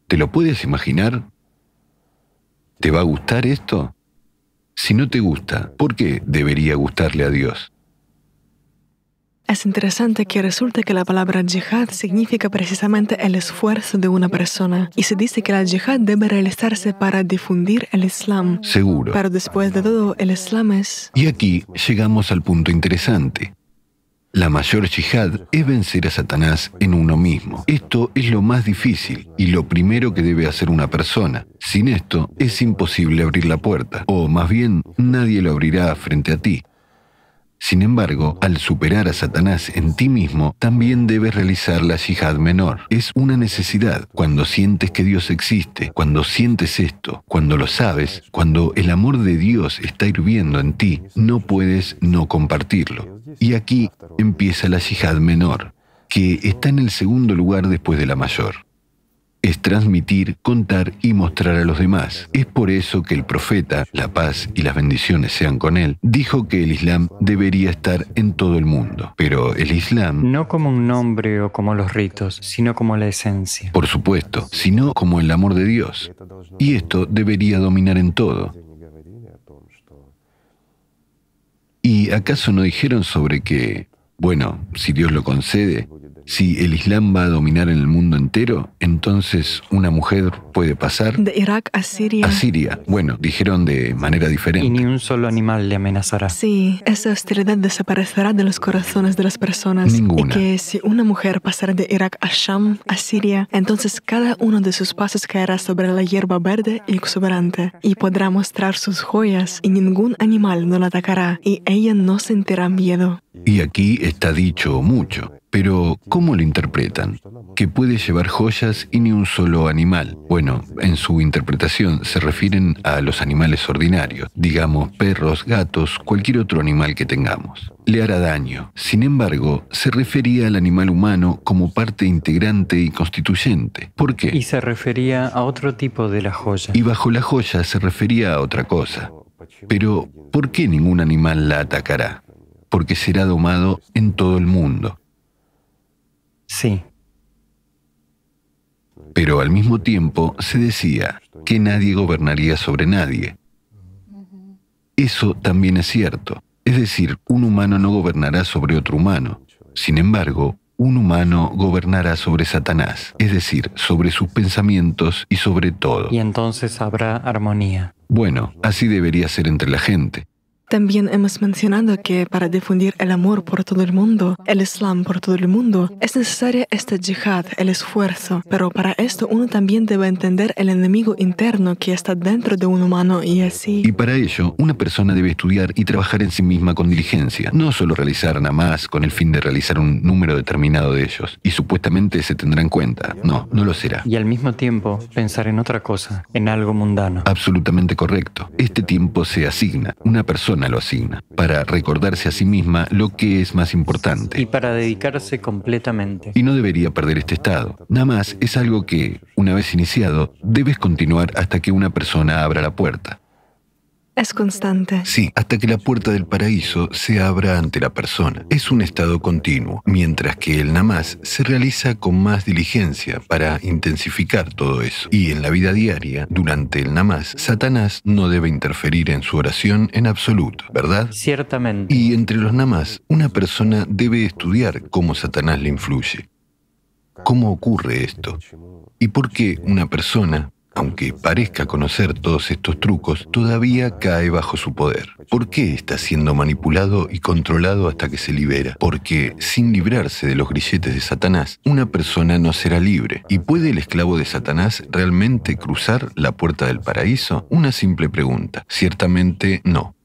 ¿Te lo puedes imaginar? ¿Te va a gustar esto? Si no te gusta, ¿por qué debería gustarle a Dios?
Es interesante que resulta que la palabra jihad significa precisamente el esfuerzo de una persona y se dice que la jihad debe realizarse para difundir el Islam.
Seguro.
Pero después de todo, el Islam es...
Y aquí llegamos al punto interesante. La mayor yihad es vencer a Satanás en uno mismo. Esto es lo más difícil y lo primero que debe hacer una persona. Sin esto es imposible abrir la puerta, o más bien nadie lo abrirá frente a ti. Sin embargo, al superar a Satanás en ti mismo, también debes realizar la yihad menor. Es una necesidad. Cuando sientes que Dios existe, cuando sientes esto, cuando lo sabes, cuando el amor de Dios está hirviendo en ti, no puedes no compartirlo. Y aquí empieza la yihad menor, que está en el segundo lugar después de la mayor es transmitir, contar y mostrar a los demás. Es por eso que el profeta, la paz y las bendiciones sean con él, dijo que el Islam debería estar en todo el mundo. Pero el Islam...
No como un nombre o como los ritos, sino como la esencia.
Por supuesto, sino como el amor de Dios. Y esto debería dominar en todo. ¿Y acaso no dijeron sobre que, bueno, si Dios lo concede, si el Islam va a dominar en el mundo entero, entonces una mujer puede pasar
de Irak a Siria.
A Siria. Bueno, dijeron de manera diferente.
Y ni un solo animal le amenazará.
Sí, esa hostilidad desaparecerá de los corazones de las personas.
Ninguna.
Y que si una mujer pasara de Irak a Sham, a Siria, entonces cada uno de sus pasos caerá sobre la hierba verde y exuberante y podrá mostrar sus joyas y ningún animal no la atacará y ella no sentirá miedo.
Y aquí está dicho mucho. Pero, ¿cómo lo interpretan? Que puede llevar joyas y ni un solo animal. Bueno, en su interpretación se refieren a los animales ordinarios, digamos perros, gatos, cualquier otro animal que tengamos. Le hará daño. Sin embargo, se refería al animal humano como parte integrante y constituyente. ¿Por qué?
Y se refería a otro tipo de la joya.
Y bajo la joya se refería a otra cosa. Pero, ¿por qué ningún animal la atacará? Porque será domado en todo el mundo.
Sí.
Pero al mismo tiempo se decía que nadie gobernaría sobre nadie. Eso también es cierto. Es decir, un humano no gobernará sobre otro humano. Sin embargo, un humano gobernará sobre Satanás, es decir, sobre sus pensamientos y sobre todo.
Y entonces habrá armonía.
Bueno, así debería ser entre la gente.
También hemos mencionado que para difundir el amor por todo el mundo, el Islam por todo el mundo, es necesaria esta jihad, el esfuerzo. Pero para esto uno también debe entender el enemigo interno que está dentro de un humano y así.
Y para ello, una persona debe estudiar y trabajar en sí misma con diligencia, no solo realizar nada más con el fin de realizar un número determinado de ellos, y supuestamente se tendrá en cuenta. No, no lo será.
Y al mismo tiempo pensar en otra cosa, en algo mundano.
Absolutamente correcto. Este tiempo se asigna. Una persona lo asigna, para recordarse a sí misma lo que es más importante.
Y para dedicarse completamente.
Y no debería perder este estado. Nada más es algo que, una vez iniciado, debes continuar hasta que una persona abra la puerta.
Es constante.
Sí, hasta que la puerta del paraíso se abra ante la persona. Es un estado continuo, mientras que el namás se realiza con más diligencia para intensificar todo eso. Y en la vida diaria, durante el namás, Satanás no debe interferir en su oración en absoluto, ¿verdad?
Ciertamente.
Y entre los namás, una persona debe estudiar cómo Satanás le influye. ¿Cómo ocurre esto? ¿Y por qué una persona, aunque parezca conocer todos estos trucos, todavía cae bajo su poder. ¿Por qué está siendo manipulado y controlado hasta que se libera? Porque sin librarse de los grilletes de Satanás, una persona no será libre. ¿Y puede el esclavo de Satanás realmente cruzar la puerta del paraíso? Una simple pregunta. Ciertamente no.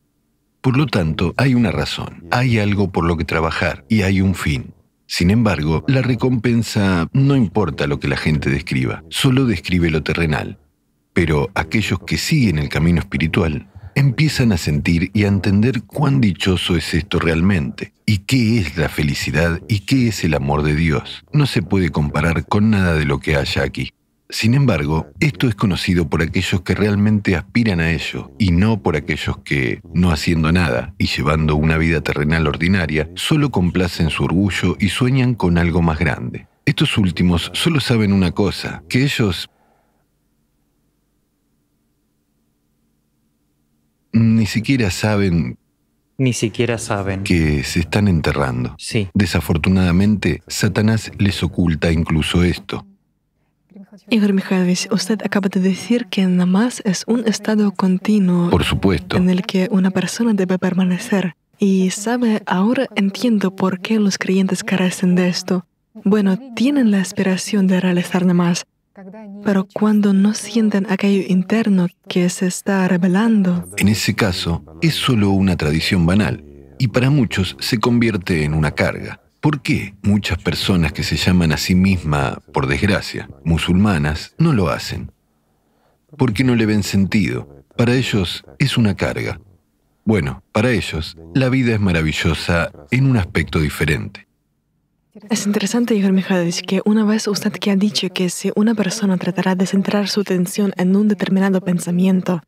Por lo tanto, hay una razón, hay algo por lo que trabajar y hay un fin. Sin embargo, la recompensa no importa lo que la gente describa, solo describe lo terrenal. Pero aquellos que siguen el camino espiritual empiezan a sentir y a entender cuán dichoso es esto realmente, y qué es la felicidad y qué es el amor de Dios. No se puede comparar con nada de lo que haya aquí. Sin embargo, esto es conocido por aquellos que realmente aspiran a ello y no por aquellos que, no haciendo nada y llevando una vida terrenal ordinaria, solo complacen su orgullo y sueñan con algo más grande. Estos últimos solo saben una cosa, que ellos ni siquiera saben
ni siquiera saben
que se están enterrando.
Sí.
Desafortunadamente, Satanás les oculta incluso esto.
Igor Mikhailovich, usted acaba de decir que namaz es un estado continuo.
Por supuesto.
En el que una persona debe permanecer. Y sabe, ahora entiendo por qué los creyentes carecen de esto. Bueno, tienen la aspiración de realizar namaz, pero cuando no sienten aquello interno que se está revelando.
En ese caso, es solo una tradición banal y para muchos se convierte en una carga. ¿Por qué muchas personas que se llaman a sí mismas, por desgracia, musulmanas, no lo hacen? Porque no le ven sentido. Para ellos es una carga. Bueno, para ellos la vida es maravillosa en un aspecto diferente.
Es interesante, Igor Mikhailovich, que una vez usted que ha dicho que si una persona tratará de centrar su atención en un determinado pensamiento,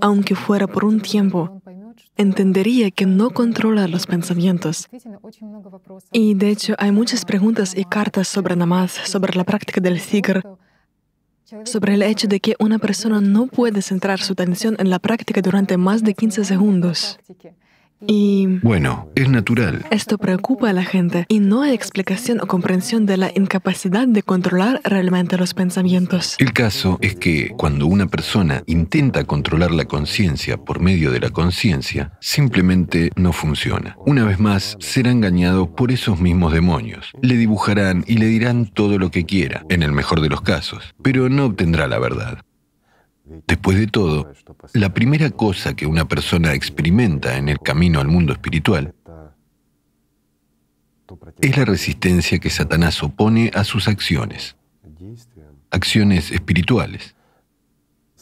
aunque fuera por un tiempo, entendería que no controla los pensamientos. Y de hecho hay muchas preguntas y cartas sobre namaz, sobre la práctica del zikr, sobre el hecho de que una persona no puede centrar su atención en la práctica durante más de 15 segundos. Y
bueno, es natural.
Esto preocupa a la gente y no hay explicación o comprensión de la incapacidad de controlar realmente los pensamientos.
El caso es que cuando una persona intenta controlar la conciencia por medio de la conciencia, simplemente no funciona. Una vez más, será engañado por esos mismos demonios. Le dibujarán y le dirán todo lo que quiera, en el mejor de los casos, pero no obtendrá la verdad. Después de todo, la primera cosa que una persona experimenta en el camino al mundo espiritual es la resistencia que Satanás opone a sus acciones, acciones espirituales.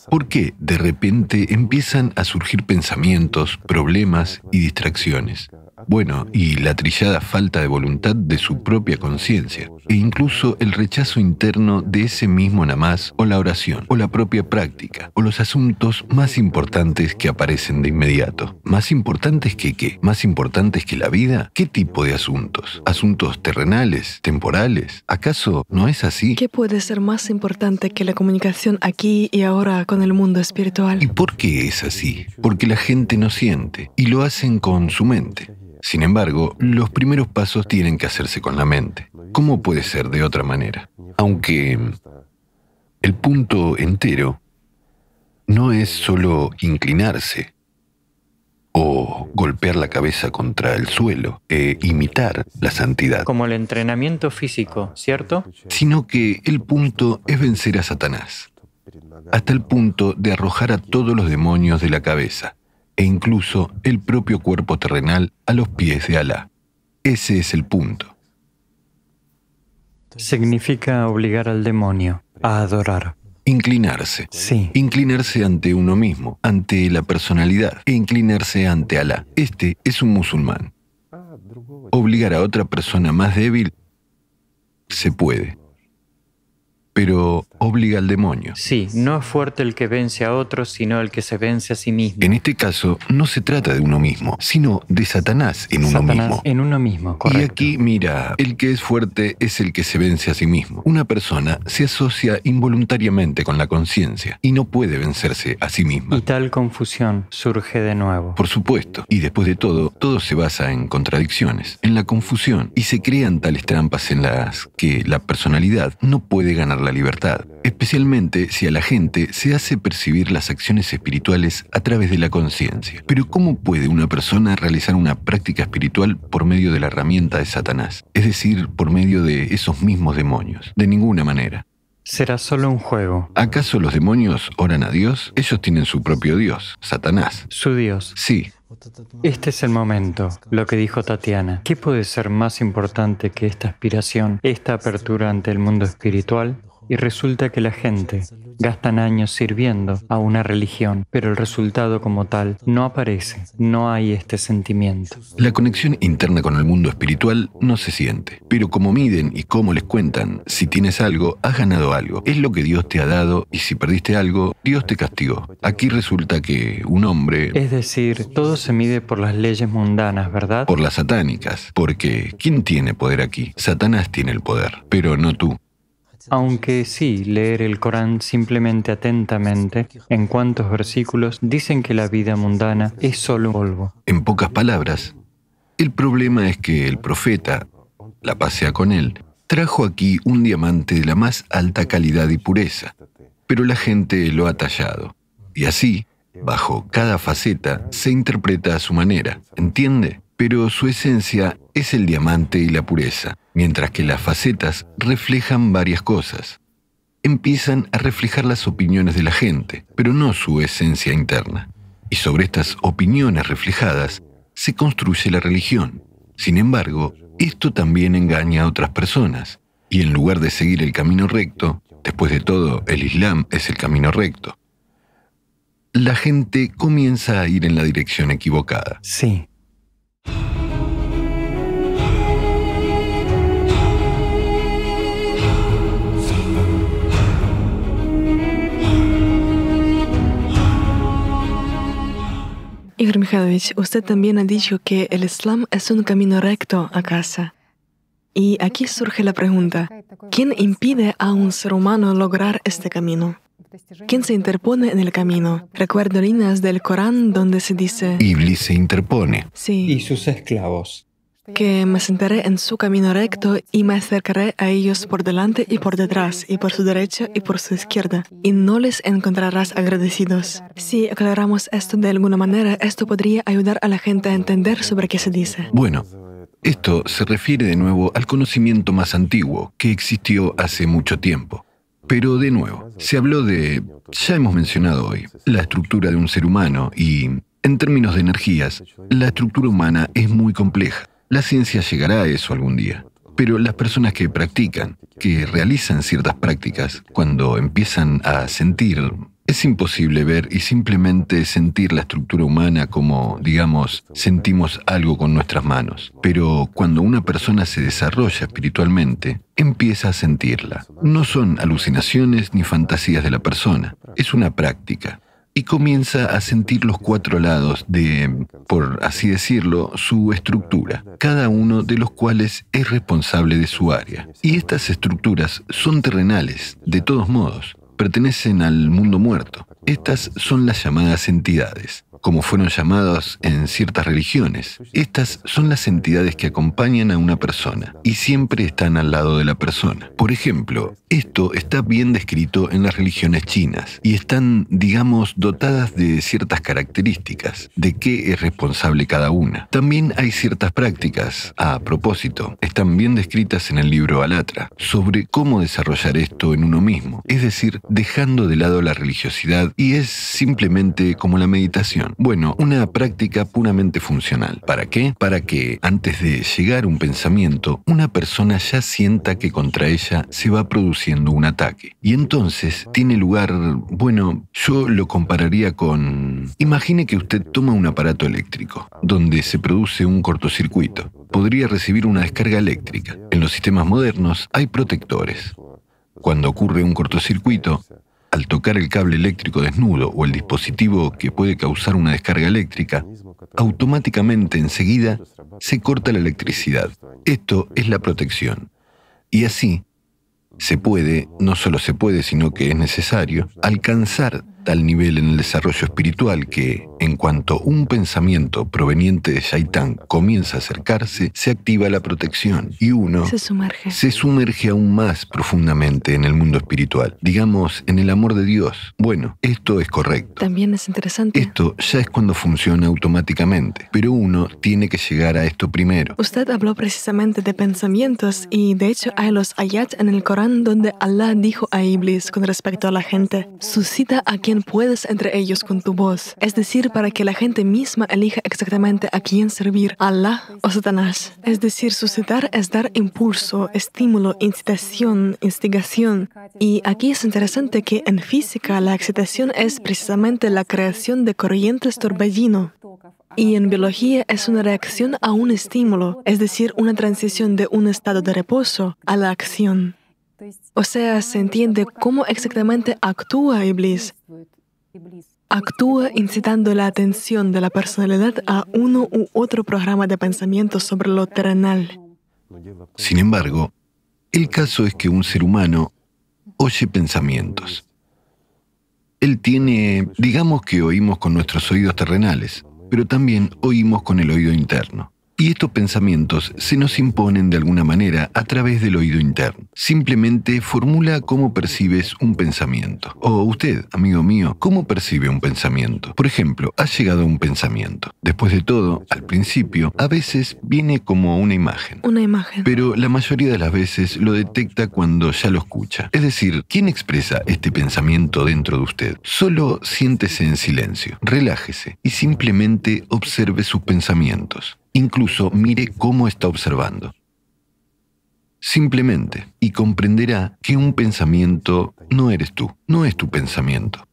¿Por qué de repente empiezan a surgir pensamientos, problemas y distracciones? Bueno, y la trillada falta de voluntad de su propia conciencia, e incluso el rechazo interno de ese mismo namás o la oración, o la propia práctica, o los asuntos más importantes que aparecen de inmediato. ¿Más importantes que qué? ¿Más importantes que la vida? ¿Qué tipo de asuntos? ¿Asuntos terrenales? ¿Temporales? ¿Acaso no es así?
¿Qué puede ser más importante que la comunicación aquí y ahora con el mundo espiritual?
¿Y por qué es así? Porque la gente no siente, y lo hacen con su mente. Sin embargo, los primeros pasos tienen que hacerse con la mente. ¿Cómo puede ser de otra manera? Aunque el punto entero no es solo inclinarse o golpear la cabeza contra el suelo e imitar la santidad.
Como el entrenamiento físico, ¿cierto?
Sino que el punto es vencer a Satanás, hasta el punto de arrojar a todos los demonios de la cabeza e incluso el propio cuerpo terrenal a los pies de Alá. Ese es el punto.
Significa obligar al demonio a adorar.
Inclinarse.
Sí.
Inclinarse ante uno mismo, ante la personalidad, e inclinarse ante Alá. Este es un musulmán. Obligar a otra persona más débil se puede pero obliga al demonio.
Sí, no es fuerte el que vence a otros, sino el que se vence a sí mismo.
En este caso, no se trata de uno mismo, sino de Satanás en uno mismo.
En uno mismo, correcto.
Y aquí, mira, el que es fuerte es el que se vence a sí mismo. Una persona se asocia involuntariamente con la conciencia y no puede vencerse a sí misma.
Y tal confusión surge de nuevo.
Por supuesto, y después de todo, todo se basa en contradicciones, en la confusión, y se crean tales trampas en las que la personalidad no puede ganar la libertad, especialmente si a la gente se hace percibir las acciones espirituales a través de la conciencia. Pero ¿cómo puede una persona realizar una práctica espiritual por medio de la herramienta de Satanás? Es decir, por medio de esos mismos demonios. De ninguna manera.
Será solo un juego.
¿Acaso los demonios oran a Dios? Ellos tienen su propio Dios, Satanás.
Su Dios.
Sí,
Este es el momento, lo que dijo Tatiana. ¿Qué puede ser más importante que esta aspiración, esta apertura ante el mundo espiritual? Y resulta que la gente gastan años sirviendo a una religión, pero el resultado como tal no aparece, no hay este sentimiento.
La conexión interna con el mundo espiritual no se siente, pero como miden y cómo les cuentan, si tienes algo, has ganado algo, es lo que Dios te ha dado y si perdiste algo, Dios te castigó. Aquí resulta que un hombre...
Es decir, todo se mide por las leyes mundanas, ¿verdad?
Por las satánicas, porque ¿quién tiene poder aquí? Satanás tiene el poder, pero no tú.
Aunque sí, leer el Corán simplemente atentamente, en cuantos versículos dicen que la vida mundana es solo polvo.
En pocas palabras, el problema es que el profeta, la pasea con él, trajo aquí un diamante de la más alta calidad y pureza, pero la gente lo ha tallado. Y así, bajo cada faceta, se interpreta a su manera, ¿entiende? Pero su esencia es el diamante y la pureza mientras que las facetas reflejan varias cosas. Empiezan a reflejar las opiniones de la gente, pero no su esencia interna. Y sobre estas opiniones reflejadas se construye la religión. Sin embargo, esto también engaña a otras personas, y en lugar de seguir el camino recto, después de todo, el Islam es el camino recto, la gente comienza a ir en la dirección equivocada.
Sí,
Igor Mikhailovich, usted también ha dicho que el Islam es un camino recto a casa. Y aquí surge la pregunta, ¿quién impide a un ser humano lograr este camino? ¿Quién se interpone en el camino? Recuerdo líneas del Corán donde se dice...
Iblis se interpone.
Sí.
Y sus esclavos
que me sentaré en su camino recto y me acercaré a ellos por delante y por detrás, y por su derecha y por su izquierda, y no les encontrarás agradecidos. Si aclaramos esto de alguna manera, esto podría ayudar a la gente a entender sobre qué se dice.
Bueno, esto se refiere de nuevo al conocimiento más antiguo, que existió hace mucho tiempo. Pero de nuevo, se habló de, ya hemos mencionado hoy, la estructura de un ser humano y, en términos de energías, la estructura humana es muy compleja. La ciencia llegará a eso algún día. Pero las personas que practican, que realizan ciertas prácticas, cuando empiezan a sentir, es imposible ver y simplemente sentir la estructura humana como, digamos, sentimos algo con nuestras manos. Pero cuando una persona se desarrolla espiritualmente, empieza a sentirla. No son alucinaciones ni fantasías de la persona, es una práctica y comienza a sentir los cuatro lados de, por así decirlo, su estructura, cada uno de los cuales es responsable de su área. Y estas estructuras son terrenales, de todos modos, pertenecen al mundo muerto. Estas son las llamadas entidades como fueron llamadas en ciertas religiones. Estas son las entidades que acompañan a una persona y siempre están al lado de la persona. Por ejemplo, esto está bien descrito en las religiones chinas y están, digamos, dotadas de ciertas características de qué es responsable cada una. También hay ciertas prácticas, a propósito, están bien descritas en el libro Alatra, sobre cómo desarrollar esto en uno mismo, es decir, dejando de lado la religiosidad y es simplemente como la meditación bueno, una práctica puramente funcional. ¿Para qué? Para que antes de llegar un pensamiento, una persona ya sienta que contra ella se va produciendo un ataque. Y entonces tiene lugar, bueno, yo lo compararía con... Imagine que usted toma un aparato eléctrico, donde se produce un cortocircuito. Podría recibir una descarga eléctrica. En los sistemas modernos hay protectores. Cuando ocurre un cortocircuito, al tocar el cable eléctrico desnudo o el dispositivo que puede causar una descarga eléctrica, automáticamente enseguida se corta la electricidad. Esto es la protección. Y así se puede, no solo se puede, sino que es necesario, alcanzar tal nivel en el desarrollo espiritual que, en cuanto un pensamiento proveniente de Shaitán comienza a acercarse, se activa la protección y uno
se sumerge.
se sumerge aún más profundamente en el mundo espiritual, digamos, en el amor de Dios. Bueno, esto es correcto.
También es interesante.
Esto ya es cuando funciona automáticamente, pero uno tiene que llegar a esto primero.
Usted habló precisamente de pensamientos y de hecho hay los ayat en el Corán donde Allah dijo a Iblis con respecto a la gente, suscita a quien puedes entre ellos con tu voz, es decir, para que la gente misma elija exactamente a quién servir, Allah o Satanás. Es decir, suscitar es dar impulso, estímulo, incitación, instigación. Y aquí es interesante que en física la excitación es precisamente la creación de corrientes torbellino. Y en biología es una reacción a un estímulo, es decir, una transición de un estado de reposo a la acción. O sea, se entiende cómo exactamente actúa Iblis. Actúa incitando la atención de la personalidad a uno u otro programa de pensamiento sobre lo terrenal.
Sin embargo, el caso es que un ser humano oye pensamientos. Él tiene, digamos que oímos con nuestros oídos terrenales, pero también oímos con el oído interno. Y estos pensamientos se nos imponen de alguna manera a través del oído interno. Simplemente formula cómo percibes un pensamiento. O usted, amigo mío, ¿cómo percibe un pensamiento? Por ejemplo, ha llegado un pensamiento. Después de todo, al principio, a veces viene como una imagen.
Una imagen.
Pero la mayoría de las veces lo detecta cuando ya lo escucha. Es decir, ¿quién expresa este pensamiento dentro de usted? Solo siéntese en silencio, relájese y simplemente observe sus pensamientos. Incluso mire cómo está observando. Simplemente, y comprenderá que un pensamiento no eres tú, no es tu pensamiento.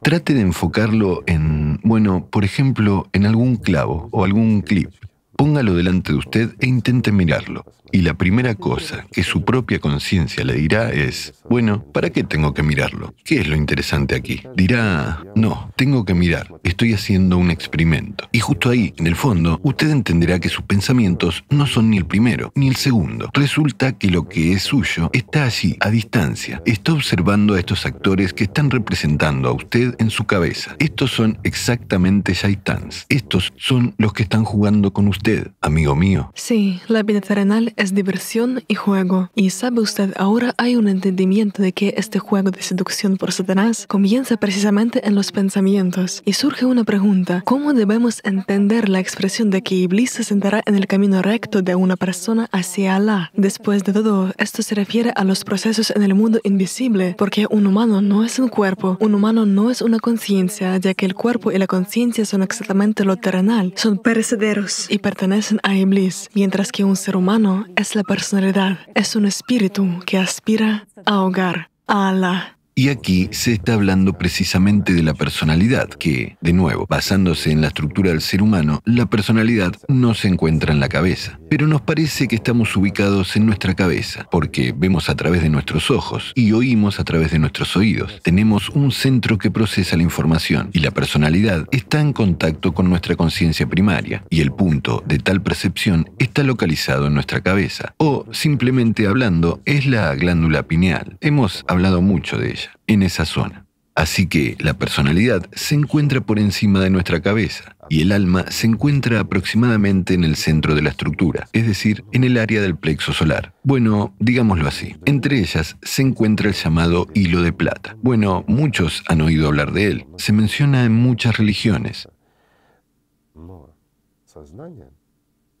Trate de enfocarlo en, bueno, por ejemplo, en algún clavo o algún clip. Póngalo delante de usted e intente mirarlo. Y la primera cosa que su propia conciencia le dirá es, bueno, ¿para qué tengo que mirarlo? ¿Qué es lo interesante aquí? Dirá, no, tengo que mirar, estoy haciendo un experimento. Y justo ahí, en el fondo, usted entenderá que sus pensamientos no son ni el primero ni el segundo. Resulta que lo que es suyo está allí, a distancia. Está observando a estos actores que están representando a usted en su cabeza. Estos son exactamente shaitans. Estos son los que están jugando con usted, amigo mío.
Sí, la vida terrenal es diversión y juego. Y sabe usted, ahora hay un entendimiento de que este juego de seducción por Satanás comienza precisamente en los pensamientos. Y surge una pregunta, ¿cómo debemos entender la expresión de que Iblis se sentará en el camino recto de una persona hacia Alá? Después de todo, esto se refiere a los procesos en el mundo invisible, porque un humano no es un cuerpo, un humano no es una conciencia, ya que el cuerpo y la conciencia son exactamente lo terrenal, son perecederos y pertenecen a Iblis, mientras que un ser humano es la personalidad, es un espíritu que aspira a ahogar a Allah.
Y aquí se está hablando precisamente de la personalidad, que, de nuevo, basándose en la estructura del ser humano, la personalidad no se encuentra en la cabeza. Pero nos parece que estamos ubicados en nuestra cabeza, porque vemos a través de nuestros ojos y oímos a través de nuestros oídos. Tenemos un centro que procesa la información y la personalidad está en contacto con nuestra conciencia primaria, y el punto de tal percepción está localizado en nuestra cabeza. O, simplemente hablando, es la glándula pineal. Hemos hablado mucho de ella en esa zona. Así que la personalidad se encuentra por encima de nuestra cabeza y el alma se encuentra aproximadamente en el centro de la estructura, es decir, en el área del plexo solar. Bueno, digámoslo así. Entre ellas se encuentra el llamado hilo de plata. Bueno, muchos han oído hablar de él. Se menciona en muchas religiones.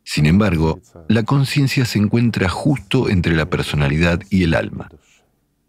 Sin embargo, la conciencia se encuentra justo entre la personalidad y el alma.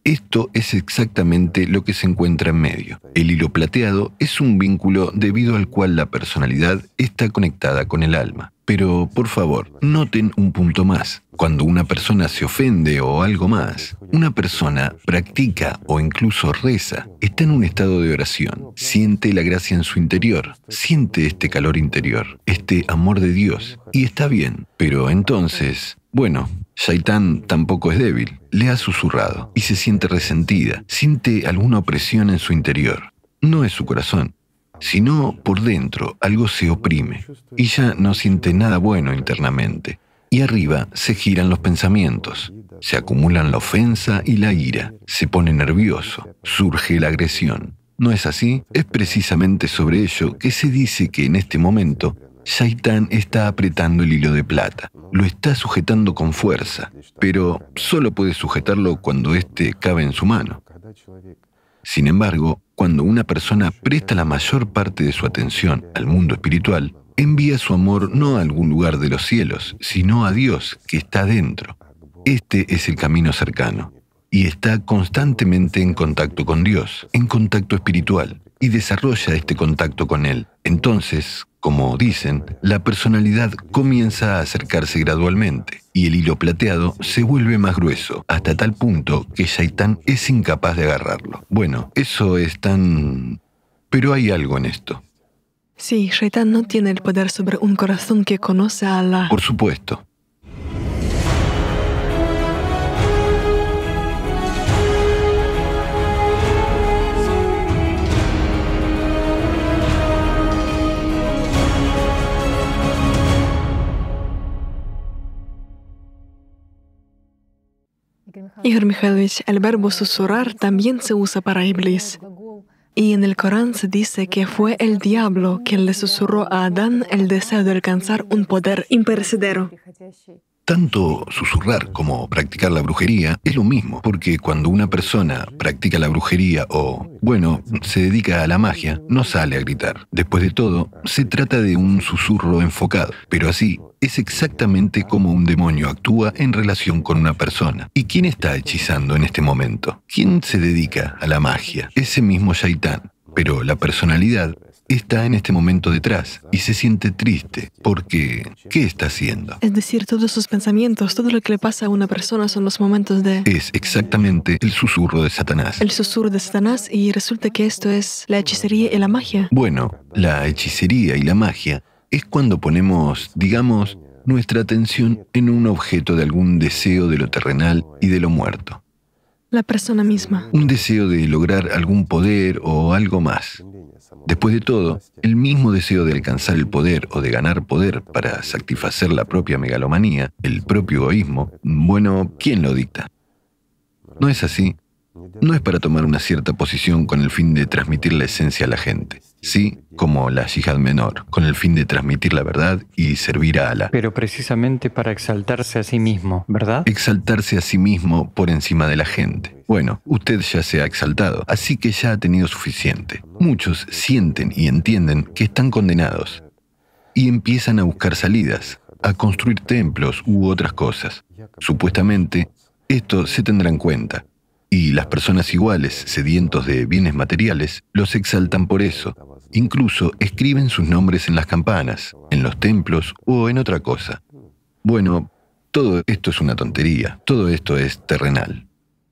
Esto es exactamente lo que se encuentra en medio. El hilo plateado es un vínculo debido al cual la personalidad está conectada con el alma. Pero, por favor, noten un punto más. Cuando una persona se ofende o algo más, una persona practica o incluso reza, está en un estado de oración, siente la gracia en su interior, siente este calor interior, este amor de Dios, y está bien. Pero entonces, bueno, Shaitán tampoco es débil, le ha susurrado y se siente resentida, siente alguna opresión en su interior. No es su corazón, sino por dentro algo se oprime y ya no siente nada bueno internamente. Y arriba se giran los pensamientos, se acumulan la ofensa y la ira, se pone nervioso, surge la agresión. ¿No es así? Es precisamente sobre ello que se dice que en este momento Shaitán está apretando el hilo de plata, lo está sujetando con fuerza, pero solo puede sujetarlo cuando éste cabe en su mano. Sin embargo, cuando una persona presta la mayor parte de su atención al mundo espiritual, envía su amor no a algún lugar de los cielos, sino a Dios que está dentro. Este es el camino cercano. y está constantemente en contacto con Dios, en contacto espiritual, y desarrolla este contacto con Él. Entonces, como dicen, la personalidad comienza a acercarse gradualmente y el hilo plateado se vuelve más grueso, hasta tal punto que Shaitán es incapaz de agarrarlo. Bueno, eso es tan... Pero hay algo en esto.
Sí, Shaitán no tiene el poder sobre un corazón que conoce a Allah.
Por supuesto.
Igor Mikhailovich, el verbo susurrar también se usa para Iblis. Y en el Corán se dice que fue el diablo quien le susurró a Adán el deseo de alcanzar un poder imperecedero.
Tanto susurrar como practicar la brujería es lo mismo, porque cuando una persona practica la brujería o, bueno, se dedica a la magia, no sale a gritar. Después de todo, se trata de un susurro enfocado, pero así es exactamente como un demonio actúa en relación con una persona. ¿Y quién está hechizando en este momento? ¿Quién se dedica a la magia? Ese mismo Shaitán. Pero la personalidad está en este momento detrás y se siente triste porque ¿qué está haciendo?
Es decir, todos sus pensamientos, todo lo que le pasa a una persona son los momentos de...
Es exactamente el susurro de Satanás.
El susurro de Satanás y resulta que esto es la hechicería y la magia.
Bueno, la hechicería y la magia es cuando ponemos, digamos, nuestra atención en un objeto de algún deseo de lo terrenal y de lo muerto.
La persona misma.
Un deseo de lograr algún poder o algo más. Después de todo, el mismo deseo de alcanzar el poder o de ganar poder para satisfacer la propia megalomanía, el propio egoísmo, bueno, ¿quién lo dicta? ¿No es así? No es para tomar una cierta posición con el fin de transmitir la esencia a la gente, sí, como la yihad menor, con el fin de transmitir la verdad y servir a Allah.
Pero precisamente para exaltarse a sí mismo, ¿verdad?
Exaltarse a sí mismo por encima de la gente. Bueno, usted ya se ha exaltado, así que ya ha tenido suficiente. Muchos sienten y entienden que están condenados y empiezan a buscar salidas, a construir templos u otras cosas. Supuestamente, esto se tendrá en cuenta y las personas iguales, sedientos de bienes materiales, los exaltan por eso. Incluso escriben sus nombres en las campanas, en los templos o en otra cosa. Bueno, todo esto es una tontería, todo esto es terrenal.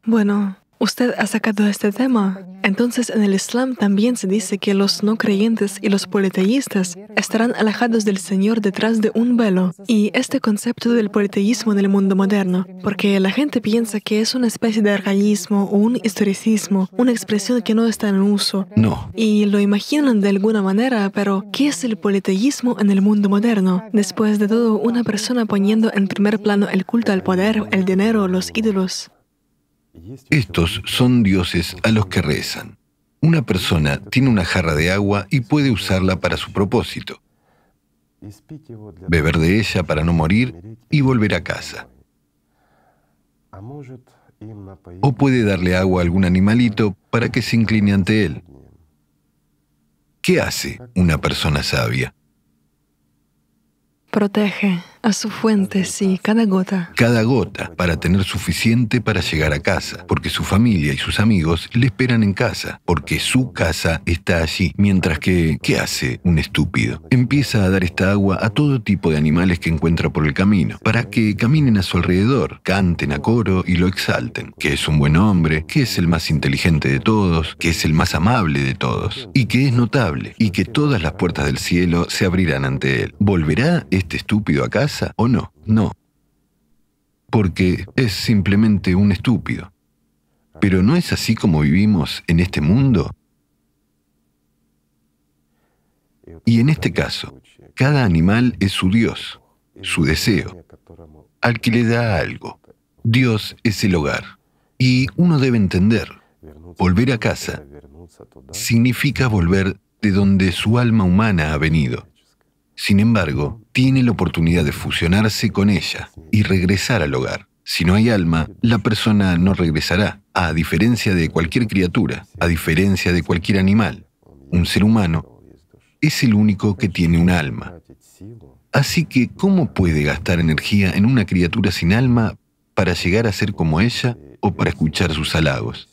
Bueno, Usted ha sacado este tema. Entonces en el Islam también se dice que los no creyentes y los politeístas estarán alejados del Señor detrás de un velo. Y este concepto del politeísmo en el mundo moderno, porque la gente piensa que es una especie de arcaísmo o un historicismo, una expresión que no está en uso.
No.
Y lo imaginan de alguna manera, pero ¿qué es el politeísmo en el mundo moderno? Después de todo, una persona poniendo en primer plano el culto al poder, el dinero, los ídolos.
Estos son dioses a los que rezan. Una persona tiene una jarra de agua y puede usarla para su propósito. Beber de ella para no morir y volver a casa. O puede darle agua a algún animalito para que se incline ante él. ¿Qué hace una persona sabia?
Protege a su fuente, sí, cada gota.
Cada gota para tener suficiente para llegar a casa, porque su familia y sus amigos le esperan en casa, porque su casa está allí, mientras que, ¿qué hace un estúpido? Empieza a dar esta agua a todo tipo de animales que encuentra por el camino, para que caminen a su alrededor, canten a coro y lo exalten, que es un buen hombre, que es el más inteligente de todos, que es el más amable de todos, y que es notable, y que todas las puertas del cielo se abrirán ante él. ¿Volverá este estúpido a casa? O no? No. Porque es simplemente un estúpido. Pero ¿no es así como vivimos en este mundo? Y en este caso, cada animal es su Dios, su deseo, al que le da algo. Dios es el hogar. Y uno debe entender, volver a casa significa volver de donde su alma humana ha venido. Sin embargo, tiene la oportunidad de fusionarse con ella y regresar al hogar. Si no hay alma, la persona no regresará, a diferencia de cualquier criatura, a diferencia de cualquier animal. Un ser humano es el único que tiene un alma. Así que, ¿cómo puede gastar energía en una criatura sin alma para llegar a ser como ella o para escuchar sus halagos.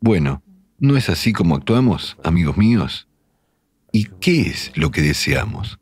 Bueno, ¿no es así como actuamos, amigos míos? ¿Y qué es lo que deseamos?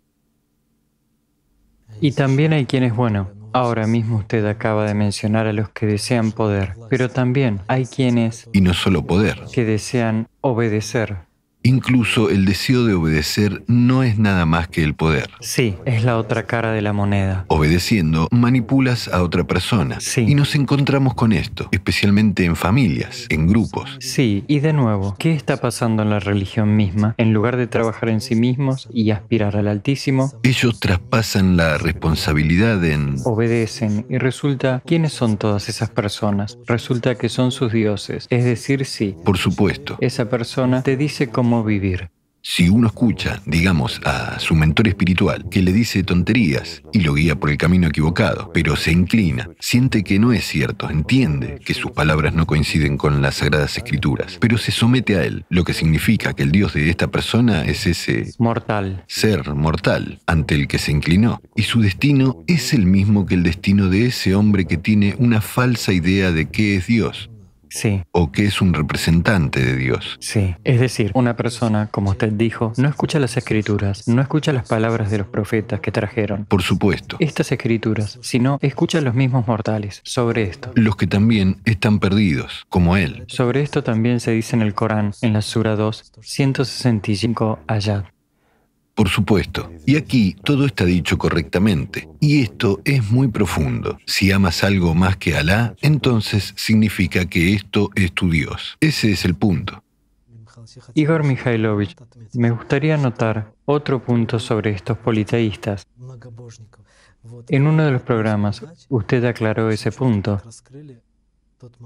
Y también hay quien es bueno. Ahora mismo usted acaba de mencionar a los que desean poder, pero también hay quienes...
Y no solo poder.
Que desean obedecer.
Incluso el deseo de obedecer no es nada más que el poder.
Sí, es la otra cara de la moneda.
Obedeciendo, manipulas a otra persona.
Sí.
Y nos encontramos con esto, especialmente en familias, en grupos.
Sí, y de nuevo, ¿qué está pasando en la religión misma? En lugar de trabajar en sí mismos y aspirar al Altísimo,
Ellos traspasan la responsabilidad en...
obedecen y resulta, ¿quiénes son todas esas personas? Resulta que son sus dioses. Es decir, sí,
Por supuesto,
esa persona te dice cómo vivir.
si uno escucha, digamos, a su mentor espiritual, que le dice tonterías y lo guía por el camino equivocado, pero se inclina, siente que no es cierto, entiende que sus palabras no coinciden con las sagradas escrituras, pero se somete a él, lo que significa que el Dios de esta persona es ese
Mortal.
ser mortal ante el que se inclinó, y su destino es el mismo que el destino de ese hombre que tiene una falsa idea de qué es Dios
Sí.
o que es un representante de Dios.
Sí, es decir, una persona, como usted dijo, no escucha las escrituras, no escucha las palabras de los profetas que trajeron
Por supuesto,
estas escrituras, sino escucha a los mismos mortales sobre esto.
los que también están perdidos, como él.
Sobre esto también se dice en el Corán, en la Sura 2, 165 ayat.
Por supuesto. Y aquí todo está dicho correctamente. Y esto es muy profundo. Si amas algo más que Alá, entonces significa que esto es tu Dios. Ese es el punto.
Igor Mikhailovich, me gustaría anotar otro punto sobre estos politeístas. En uno de los programas, usted aclaró ese punto,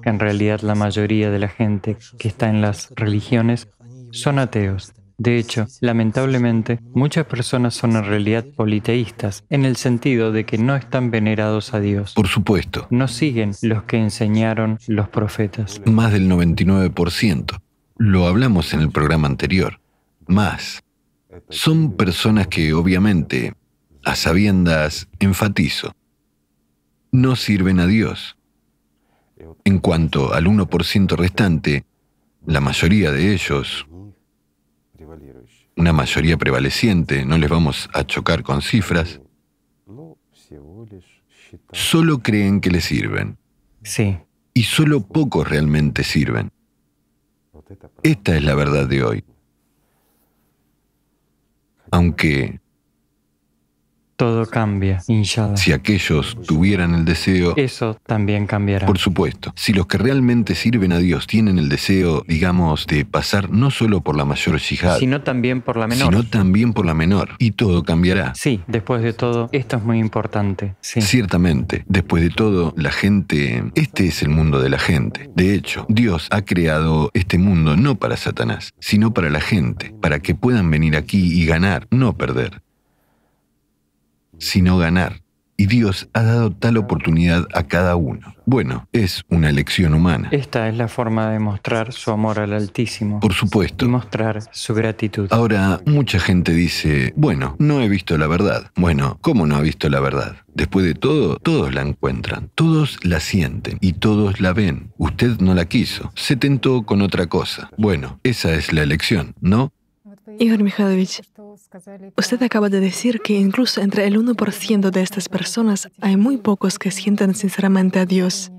en realidad la mayoría de la gente que está en las religiones son ateos. De hecho, lamentablemente, muchas personas son en realidad politeístas, en el sentido de que no están venerados a Dios.
Por supuesto,
No siguen los que enseñaron los profetas.
más del 99%. Lo hablamos en el programa anterior. Más. Son personas que obviamente, a sabiendas, enfatizo, no sirven a Dios. En cuanto al 1% restante, la mayoría de ellos, una mayoría prevaleciente, no les vamos a chocar con cifras, solo creen que les sirven.
Sí,
Y solo pocos realmente sirven. Esta es la verdad de hoy. Aunque
todo cambia, inshallah.
si aquellos tuvieran el deseo,
Eso también cambiará.
por supuesto, si los que realmente sirven a Dios tienen el deseo, digamos, de pasar no solo por la mayor yihad,
Sino también por la menor.
sino también por la menor, y todo cambiará.
Sí, después de todo, esto es muy importante. Sí.
Ciertamente, después de todo, la gente, este es el mundo de la gente. De hecho, Dios ha creado este mundo no para Satanás, sino para la gente, para que puedan venir aquí y ganar, no perder, sino ganar. Y Dios ha dado tal oportunidad a cada uno. Bueno, es una elección humana.
Esta es la forma de mostrar su amor al Altísimo
Por
y
supuesto.
mostrar su gratitud.
Ahora, mucha gente dice, bueno, no he visto la verdad. Bueno, ¿cómo no ha visto la verdad? Después de todo, todos la encuentran, todos la sienten y todos la ven. Usted no la quiso, se tentó con otra cosa. Bueno, esa es la elección, ¿no?
Igor Mikhailovich, usted acaba de decir que incluso entre el 1% de estas personas hay muy pocos que sienten sinceramente a Dios.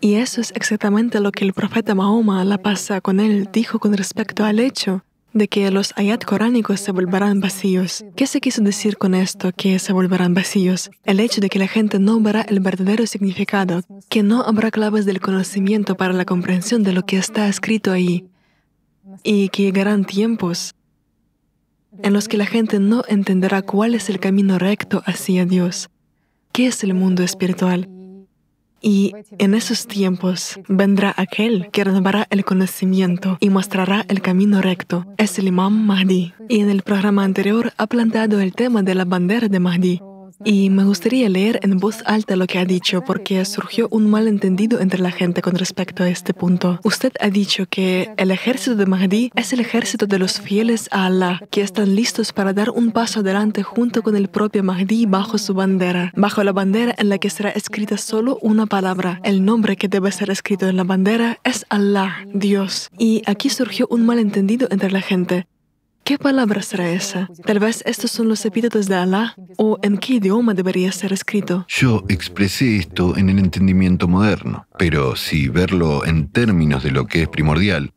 Y eso es exactamente lo que el profeta Mahoma, la pasa con él, dijo con respecto al hecho de que los ayat coránicos se volverán vacíos. ¿Qué se quiso decir con esto, que se volverán vacíos? El hecho de que la gente no verá el verdadero significado, que no habrá claves del conocimiento para la comprensión de lo que está escrito ahí, y que llegarán tiempos en los que la gente no entenderá cuál es el camino recto hacia Dios, qué es el mundo espiritual. Y en esos tiempos vendrá aquel que renovará el conocimiento y mostrará el camino recto. Es el Imam Mahdi. Y en el programa anterior ha planteado el tema de la bandera de Mahdi. Y me gustaría leer en voz alta lo que ha dicho porque surgió un malentendido entre la gente con respecto a este punto. Usted ha dicho que el ejército de Mahdi es el ejército de los fieles a Allah, que están listos para dar un paso adelante junto con el propio Mahdi bajo su bandera, bajo la bandera en la que será escrita solo una palabra. El nombre que debe ser escrito en la bandera es Allah, Dios. Y aquí surgió un malentendido entre la gente. ¿Qué palabra será esa? Tal vez estos son los epítetos de Alá o en qué idioma debería ser escrito.
Yo expresé esto en el entendimiento moderno, pero si verlo en términos de lo que es primordial,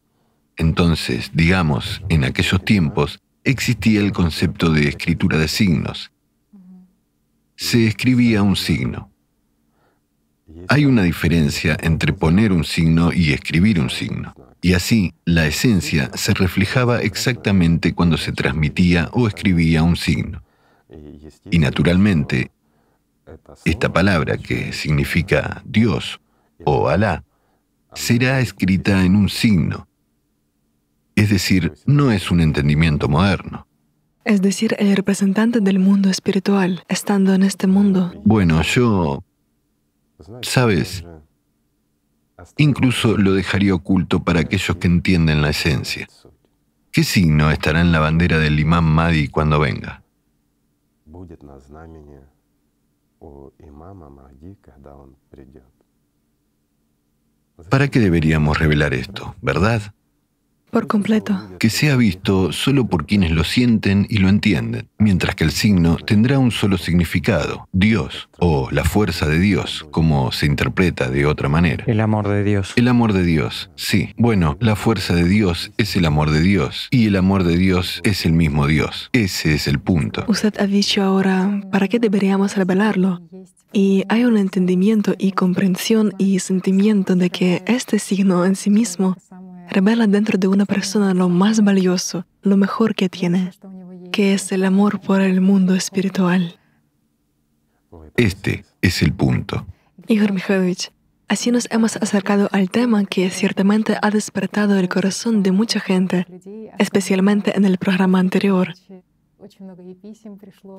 entonces, digamos, en aquellos tiempos existía el concepto de escritura de signos. Se escribía un signo. Hay una diferencia entre poner un signo y escribir un signo. Y así, la esencia se reflejaba exactamente cuando se transmitía o escribía un signo. Y naturalmente, esta palabra que significa Dios o Alá será escrita en un signo. Es decir, no es un entendimiento moderno.
Es decir, el representante del mundo espiritual, estando en este mundo.
Bueno, yo... Sabes, Incluso lo dejaría oculto para aquellos que entienden la esencia. ¿Qué signo estará en la bandera del imán Mahdi cuando venga? ¿Para qué deberíamos revelar esto, verdad?
Por completo.
Que sea visto solo por quienes lo sienten y lo entienden, mientras que el signo tendrá un solo significado, Dios, o la fuerza de Dios, como se interpreta de otra manera.
El amor de Dios.
El amor de Dios, sí. Bueno, la fuerza de Dios es el amor de Dios, y el amor de Dios es el mismo Dios. Ese es el punto.
Usted ha dicho ahora, ¿para qué deberíamos revelarlo? Y hay un entendimiento y comprensión y sentimiento de que este signo en sí mismo revela dentro de una persona lo más valioso, lo mejor que tiene, que es el amor por el mundo espiritual.
Este es el punto.
Igor Mikhailovich, así nos hemos acercado al tema que ciertamente ha despertado el corazón de mucha gente, especialmente en el programa anterior.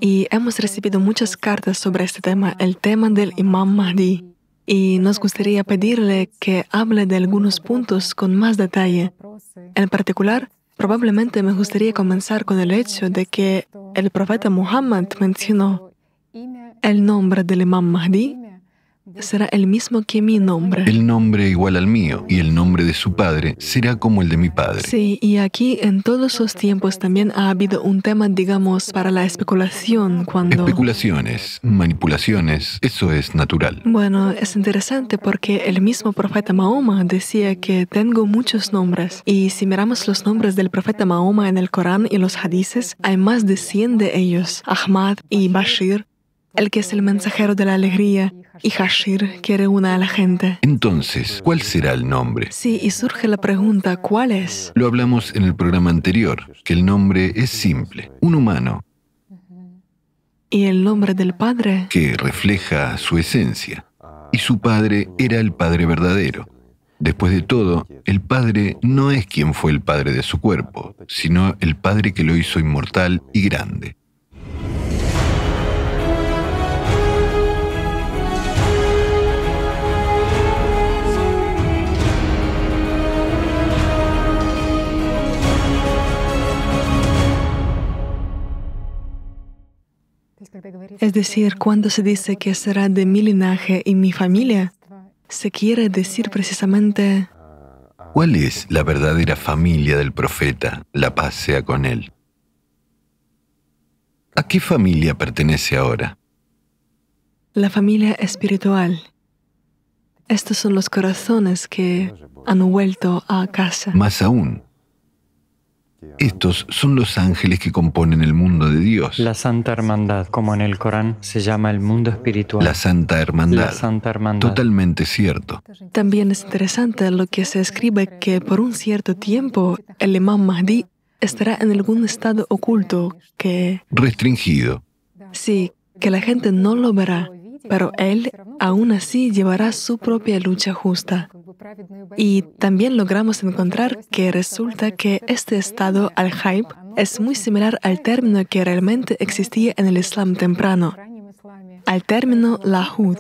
Y hemos recibido muchas cartas sobre este tema, el tema del Imam Mahdi y nos gustaría pedirle que hable de algunos puntos con más detalle. En particular, probablemente me gustaría comenzar con el hecho de que el profeta Muhammad mencionó el nombre del Imam Mahdi será el mismo que mi nombre.
El nombre igual al mío y el nombre de su padre será como el de mi padre.
Sí, y aquí en todos los tiempos también ha habido un tema, digamos, para la especulación cuando...
Especulaciones, manipulaciones, eso es natural.
Bueno, es interesante porque el mismo profeta Mahoma decía que tengo muchos nombres y si miramos los nombres del profeta Mahoma en el Corán y los hadices, hay más de 100 de ellos, Ahmad y Bashir, el que es el mensajero de la alegría, y Hashir, que reúne a la gente.
Entonces, ¿cuál será el nombre?
Sí, y surge la pregunta, ¿cuál es?
Lo hablamos en el programa anterior, que el nombre es simple, un humano.
¿Y el nombre del Padre?
Que refleja su esencia. Y su Padre era el Padre verdadero. Después de todo, el Padre no es quien fue el Padre de su cuerpo, sino el Padre que lo hizo inmortal y grande.
Es decir, cuando se dice que será de mi linaje y mi familia, se quiere decir precisamente...
¿Cuál es la verdadera familia del profeta? La paz sea con él. ¿A qué familia pertenece ahora?
La familia espiritual. Estos son los corazones que han vuelto a casa.
Más aún, estos son los ángeles que componen el mundo de Dios.
La Santa Hermandad, como en el Corán se llama el mundo espiritual.
La Santa Hermandad.
La Santa Hermandad.
Totalmente cierto.
También es interesante lo que se escribe que por un cierto tiempo el Imam Mahdi estará en algún estado oculto que...
Restringido.
Sí, que la gente no lo verá, pero él aún así llevará su propia lucha justa. Y también logramos encontrar que resulta que este estado al-Haib es muy similar al término que realmente existía en el Islam temprano. al término Lahud,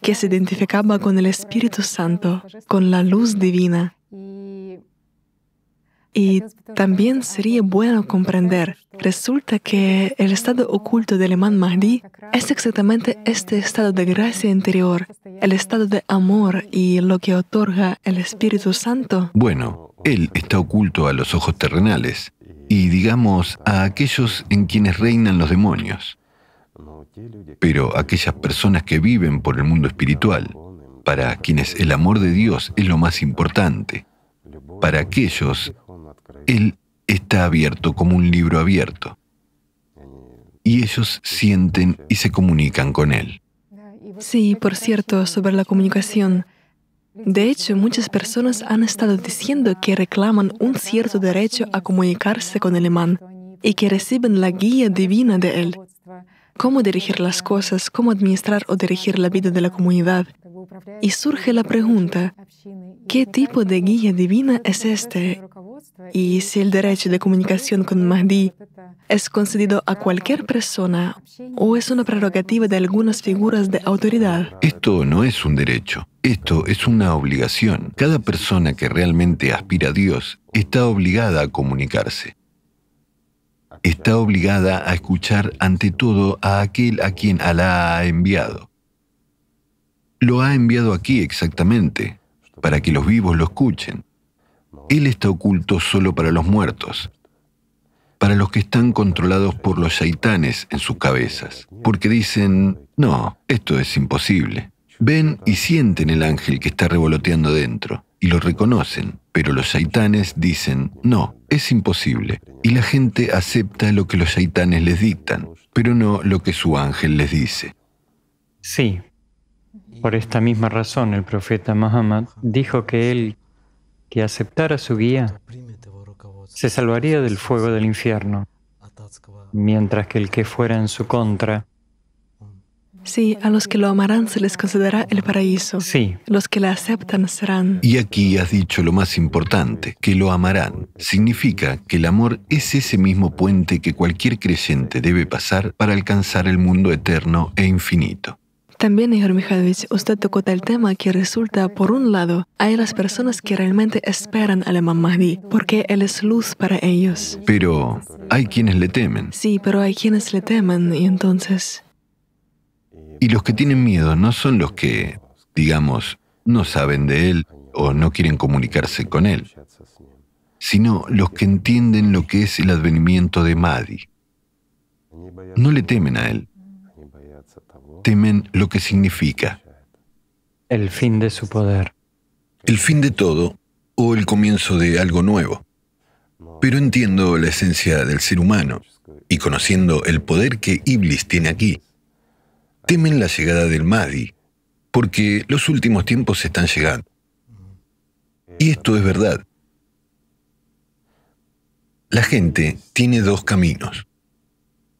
que se identificaba con el Espíritu Santo, con la luz divina. Y también sería bueno comprender, resulta que el estado oculto del imán Mahdi es exactamente este estado de gracia interior, el estado de amor y lo que otorga el Espíritu Santo.
Bueno, él está oculto a los ojos terrenales y digamos a aquellos en quienes reinan los demonios. Pero aquellas personas que viven por el mundo espiritual, para quienes el amor de Dios es lo más importante, para aquellos, Él está abierto como un libro abierto. Y ellos sienten y se comunican con Él.
Sí, por cierto, sobre la comunicación. De hecho, muchas personas han estado diciendo que reclaman un cierto derecho a comunicarse con el imán y que reciben la guía divina de él cómo dirigir las cosas, cómo administrar o dirigir la vida de la comunidad. Y surge la pregunta, ¿qué tipo de guía divina es este? Y si el derecho de comunicación con Mahdi es concedido a cualquier persona o es una prerrogativa de algunas figuras de autoridad.
Esto no es un derecho, esto es una obligación. Cada persona que realmente aspira a Dios está obligada a comunicarse está obligada a escuchar ante todo a aquel a quien Alá ha enviado. Lo ha enviado aquí exactamente, para que los vivos lo escuchen. Él está oculto solo para los muertos, para los que están controlados por los shaitanes en sus cabezas, porque dicen, no, esto es imposible. Ven y sienten el ángel que está revoloteando dentro y lo reconocen, pero los shaitanes dicen, no, es imposible. Y la gente acepta lo que los shaitanes les dictan, pero no lo que su ángel les dice.
Sí, por esta misma razón el profeta Muhammad dijo que él, que aceptara su guía, se salvaría del fuego del infierno, mientras que el que fuera en su contra
Sí, a los que lo amarán se les concederá el paraíso.
Sí.
Los que la aceptan serán.
Y aquí has dicho lo más importante, que lo amarán. Significa que el amor es ese mismo puente que cualquier creyente debe pasar para alcanzar el mundo eterno e infinito.
También, Igor Mikhailovich, usted tocó el tema que resulta, por un lado, hay las personas que realmente esperan al Imam Mahdi, porque él es luz para ellos.
Pero hay quienes le temen.
Sí, pero hay quienes le temen, y entonces...
Y los que tienen miedo no son los que, digamos, no saben de Él o no quieren comunicarse con Él, sino los que entienden lo que es el advenimiento de Mahdi. No le temen a Él, temen lo que significa.
El fin de su poder.
El fin de todo o el comienzo de algo nuevo. Pero entiendo la esencia del ser humano y conociendo el poder que Iblis tiene aquí, temen la llegada del Mahdi, porque los últimos tiempos están llegando. Y esto es verdad. La gente tiene dos caminos.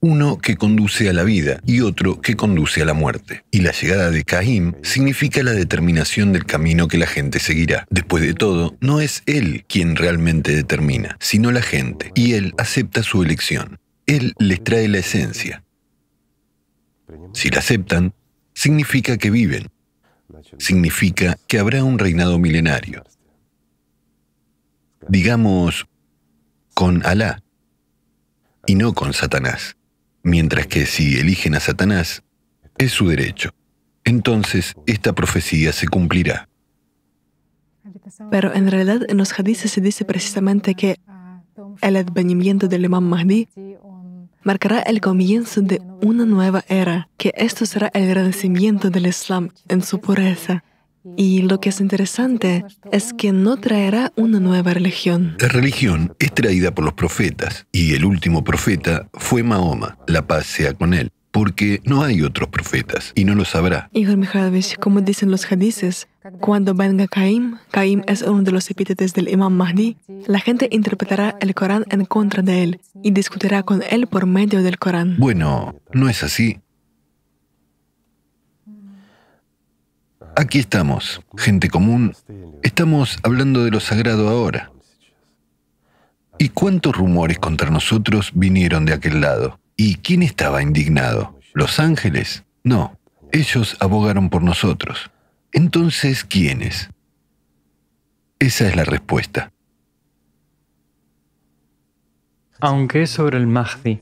Uno que conduce a la vida y otro que conduce a la muerte. Y la llegada de Caim significa la determinación del camino que la gente seguirá. Después de todo, no es él quien realmente determina, sino la gente. Y él acepta su elección. Él les trae la esencia. Si la aceptan, significa que viven, significa que habrá un reinado milenario. Digamos, con Alá y no con Satanás. Mientras que si eligen a Satanás, es su derecho. Entonces, esta profecía se cumplirá.
Pero en realidad en los hadices se dice precisamente que el advenimiento del imam Mahdi marcará el comienzo de una nueva era, que esto será el renacimiento del Islam en su pureza. Y lo que es interesante es que no traerá una nueva religión.
La religión es traída por los profetas, y el último profeta fue Mahoma, la paz sea con él, porque no hay otros profetas, y no lo sabrá.
Igor Mikhailovich, como dicen los hadices, cuando venga Caim, Caim es uno de los epítetes del Imam Mahdi, la gente interpretará el Corán en contra de él y discutirá con él por medio del Corán.
Bueno, no es así. Aquí estamos, gente común. Estamos hablando de lo sagrado ahora. ¿Y cuántos rumores contra nosotros vinieron de aquel lado? ¿Y quién estaba indignado? ¿Los ángeles? No, ellos abogaron por nosotros. Entonces, ¿quiénes? Esa es la respuesta.
Aunque es sobre el Mahdi,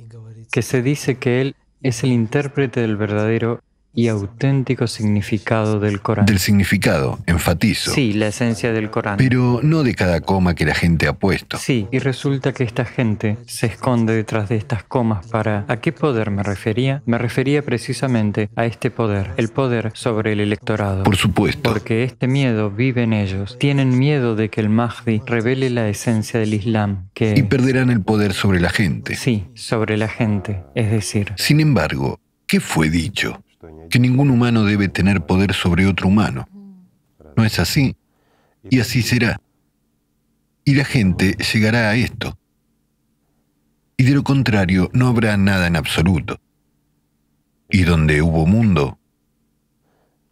que se dice que él es el intérprete del verdadero y auténtico significado del Corán.
Del significado, enfatizo.
Sí, la esencia del Corán.
Pero no de cada coma que la gente ha puesto.
Sí, y resulta que esta gente se esconde detrás de estas comas para... ¿A qué poder me refería? Me refería precisamente a este poder, el poder sobre el electorado.
Por supuesto.
Porque este miedo vive en ellos. Tienen miedo de que el Mahdi revele la esencia del Islam, que...
Y perderán el poder sobre la gente.
Sí, sobre la gente, es decir...
Sin embargo, ¿qué fue dicho? Que ningún humano debe tener poder sobre otro humano. No es así. Y así será. Y la gente llegará a esto. Y de lo contrario, no habrá nada en absoluto. Y donde hubo mundo,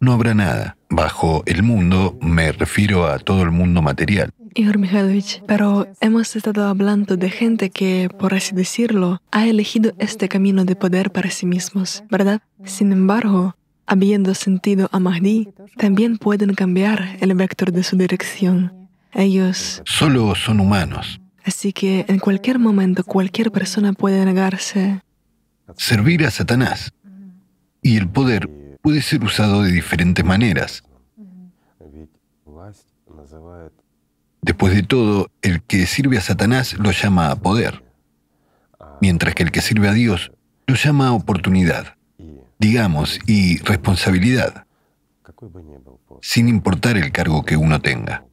no habrá nada. Bajo el mundo me refiero a todo el mundo material.
Igor Mikhailovich, pero hemos estado hablando de gente que, por así decirlo, ha elegido este camino de poder para sí mismos, ¿verdad? Sin embargo, habiendo sentido a Mahdi, también pueden cambiar el vector de su dirección. Ellos...
Solo son humanos.
Así que en cualquier momento cualquier persona puede negarse.
Servir a Satanás. Y el poder puede ser usado de diferentes maneras. Después de todo, el que sirve a Satanás lo llama a poder, mientras que el que sirve a Dios lo llama a oportunidad, digamos, y responsabilidad, sin importar el cargo que uno tenga.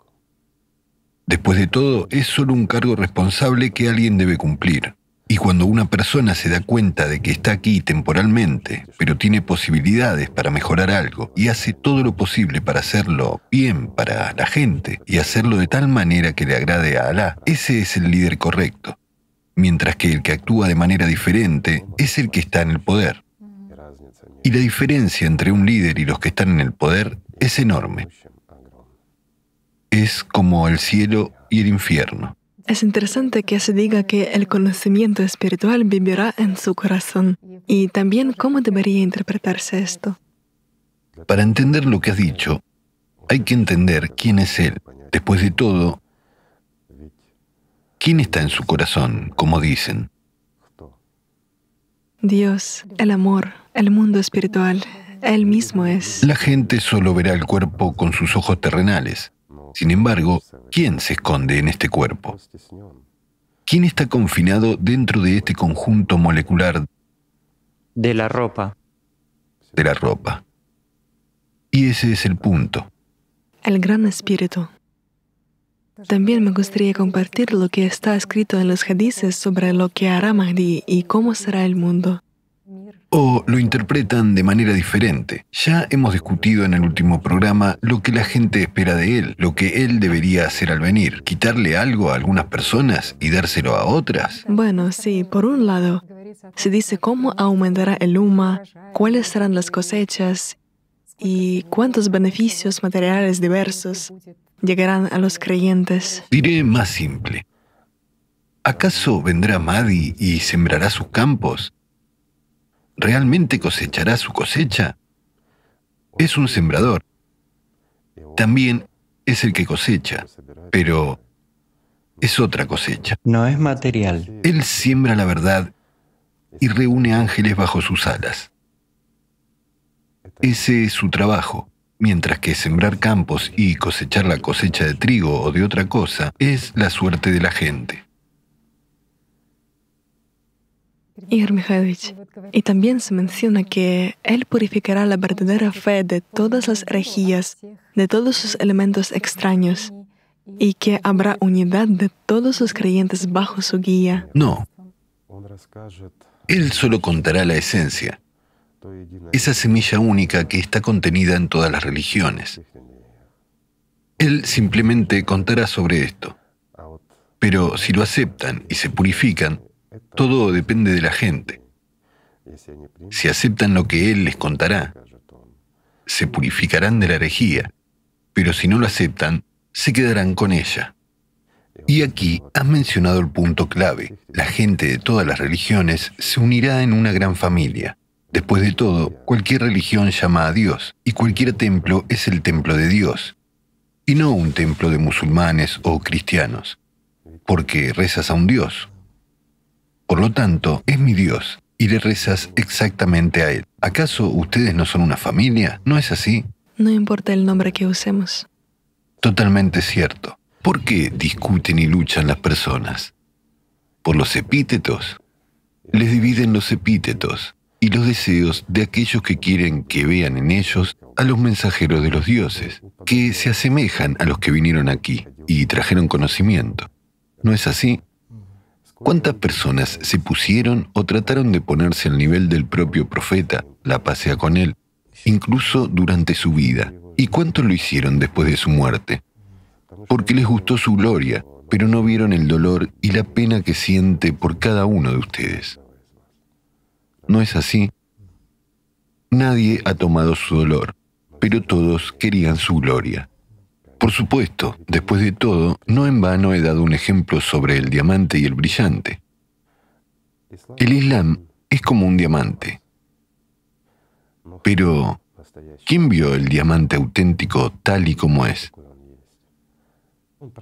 Después de todo, es solo un cargo responsable que alguien debe cumplir. Y cuando una persona se da cuenta de que está aquí temporalmente, pero tiene posibilidades para mejorar algo y hace todo lo posible para hacerlo bien para la gente y hacerlo de tal manera que le agrade a Alá, ese es el líder correcto. Mientras que el que actúa de manera diferente es el que está en el poder. Y la diferencia entre un líder y los que están en el poder es enorme. Es como el cielo y el infierno.
Es interesante que se diga que el conocimiento espiritual vivirá en su corazón. Y también cómo debería interpretarse esto.
Para entender lo que has dicho, hay que entender quién es Él. Después de todo, ¿quién está en su corazón, como dicen?
Dios, el amor, el mundo espiritual, Él mismo es.
La gente solo verá el cuerpo con sus ojos terrenales. Sin embargo, ¿quién se esconde en este cuerpo? ¿Quién está confinado dentro de este conjunto molecular
de la ropa?
De la ropa. Y ese es el punto.
El gran espíritu. También me gustaría compartir lo que está escrito en los hadices sobre lo que hará Mahdi y cómo será el mundo
o lo interpretan de manera diferente. Ya hemos discutido en el último programa lo que la gente espera de él, lo que él debería hacer al venir, quitarle algo a algunas personas y dárselo a otras.
Bueno, sí, por un lado, se dice cómo aumentará el UMA, cuáles serán las cosechas y cuántos beneficios materiales diversos llegarán a los creyentes.
Diré más simple. ¿Acaso vendrá Madi y sembrará sus campos? ¿Realmente cosechará su cosecha? Es un sembrador. También es el que cosecha, pero es otra cosecha.
No es material.
Él siembra la verdad y reúne ángeles bajo sus alas. Ese es su trabajo, mientras que sembrar campos y cosechar la cosecha de trigo o de otra cosa es la suerte de la gente.
Igor Mikhailovich, y también se menciona que Él purificará la verdadera fe de todas las herejías, de todos sus elementos extraños, y que habrá unidad de todos los creyentes bajo su guía.
No. Él solo contará la esencia, esa semilla única que está contenida en todas las religiones. Él simplemente contará sobre esto. Pero si lo aceptan y se purifican, todo depende de la gente. Si aceptan lo que Él les contará, se purificarán de la herejía, pero si no lo aceptan, se quedarán con ella. Y aquí has mencionado el punto clave. La gente de todas las religiones se unirá en una gran familia. Después de todo, cualquier religión llama a Dios y cualquier templo es el templo de Dios, y no un templo de musulmanes o cristianos, porque rezas a un Dios. Por lo tanto, es mi Dios y le rezas exactamente a Él. ¿Acaso ustedes no son una familia? ¿No es así?
No importa el nombre que usemos.
Totalmente cierto. ¿Por qué discuten y luchan las personas? ¿Por los epítetos? Les dividen los epítetos y los deseos de aquellos que quieren que vean en ellos a los mensajeros de los dioses, que se asemejan a los que vinieron aquí y trajeron conocimiento. ¿No es así? ¿Cuántas personas se pusieron o trataron de ponerse al nivel del propio profeta, la pasea con él, incluso durante su vida? ¿Y cuántos lo hicieron después de su muerte? Porque les gustó su gloria, pero no vieron el dolor y la pena que siente por cada uno de ustedes. ¿No es así? Nadie ha tomado su dolor, pero todos querían su gloria. Por supuesto, después de todo, no en vano he dado un ejemplo sobre el diamante y el brillante. El Islam es como un diamante. Pero, ¿quién vio el diamante auténtico tal y como es?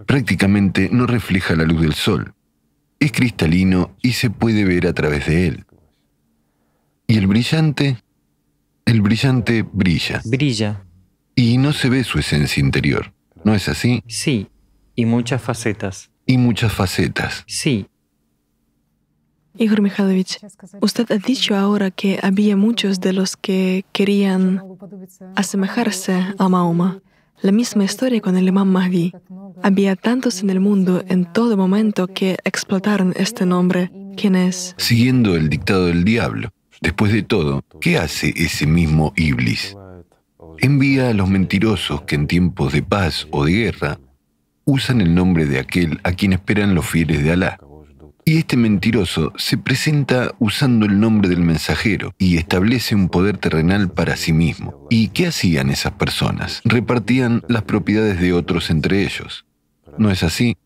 Prácticamente no refleja la luz del sol. Es cristalino y se puede ver a través de él. ¿Y el brillante? El brillante brilla.
Brilla.
Y no se ve su esencia interior. ¿No es así?
Sí. Y muchas facetas.
Y muchas facetas.
Sí.
Igor Mikhailovich, usted ha dicho ahora que había muchos de los que querían asemejarse a Mahoma. La misma historia con el imam Mahdi. Había tantos en el mundo en todo momento que explotaron este nombre. ¿Quién es?
Siguiendo el dictado del diablo. Después de todo, ¿qué hace ese mismo Iblis? Envía a los mentirosos que en tiempos de paz o de guerra usan el nombre de aquel a quien esperan los fieles de Alá. Y este mentiroso se presenta usando el nombre del mensajero y establece un poder terrenal para sí mismo. ¿Y qué hacían esas personas? Repartían las propiedades de otros entre ellos. ¿No es así?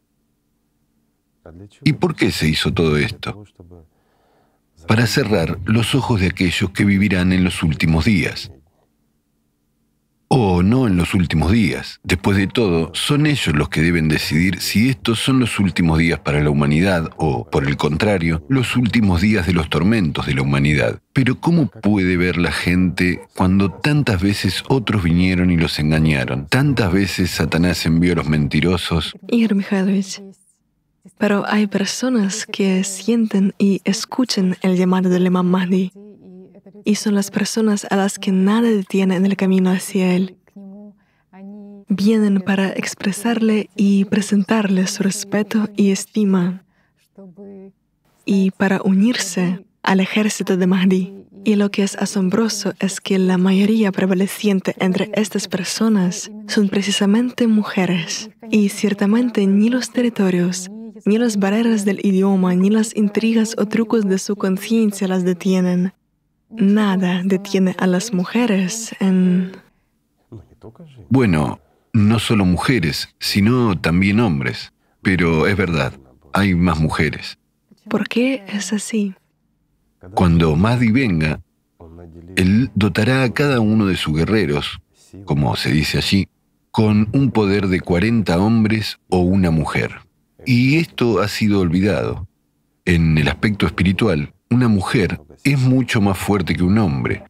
¿Y por qué se hizo todo esto? para cerrar los ojos de aquellos que vivirán en los últimos días. O no en los últimos días. Después de todo, son ellos los que deben decidir si estos son los últimos días para la humanidad o, por el contrario, los últimos días de los tormentos de la humanidad. Pero ¿cómo puede ver la gente cuando tantas veces otros vinieron y los engañaron? Tantas veces Satanás envió a los mentirosos.
Igor Mikhailovich, pero hay personas que sienten y escuchan el llamado del Imam Mahdi. Y son las personas a las que nada detiene en el camino hacia él. Vienen para expresarle y presentarle su respeto y estima. Y para unirse al ejército de Mahdi. Y lo que es asombroso es que la mayoría prevaleciente entre estas personas son precisamente mujeres. Y ciertamente ni los territorios, ni las barreras del idioma, ni las intrigas o trucos de su conciencia las detienen. Nada detiene a las mujeres en...
Bueno, no solo mujeres, sino también hombres. Pero es verdad, hay más mujeres.
¿Por qué es así?
Cuando Mahdi venga, él dotará a cada uno de sus guerreros, como se dice allí, con un poder de 40 hombres o una mujer. Y esto ha sido olvidado. En el aspecto espiritual, una mujer es mucho más fuerte que un hombre.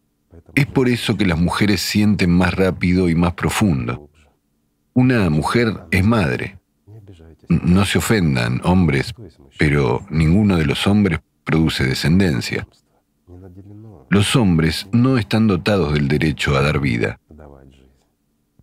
Es por eso que las mujeres sienten más rápido y más profundo. Una mujer es madre. No se ofendan, hombres, pero ninguno de los hombres produce descendencia. Los hombres no están dotados del derecho a dar vida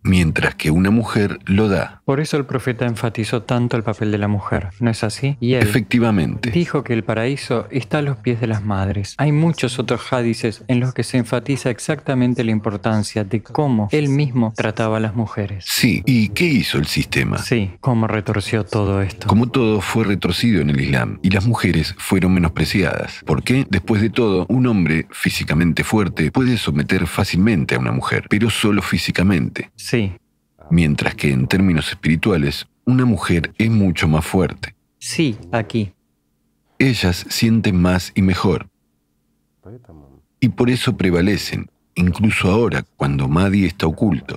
mientras que una mujer lo da.
Por eso el profeta enfatizó tanto el papel de la mujer, ¿no es así?
Y él Efectivamente.
Dijo que el paraíso está a los pies de las madres. Hay muchos otros hadices en los que se enfatiza exactamente la importancia de cómo él mismo trataba a las mujeres.
Sí, ¿y qué hizo el sistema?
Sí, cómo retorció todo esto.
Como todo fue retorcido en el Islam y las mujeres fueron menospreciadas. ¿Por qué? Después de todo, un hombre físicamente fuerte puede someter fácilmente a una mujer, pero solo físicamente.
Sí.
Mientras que en términos espirituales, una mujer es mucho más fuerte.
Sí, aquí.
Ellas sienten más y mejor. y por eso prevalecen, incluso ahora cuando Mahdi está oculto.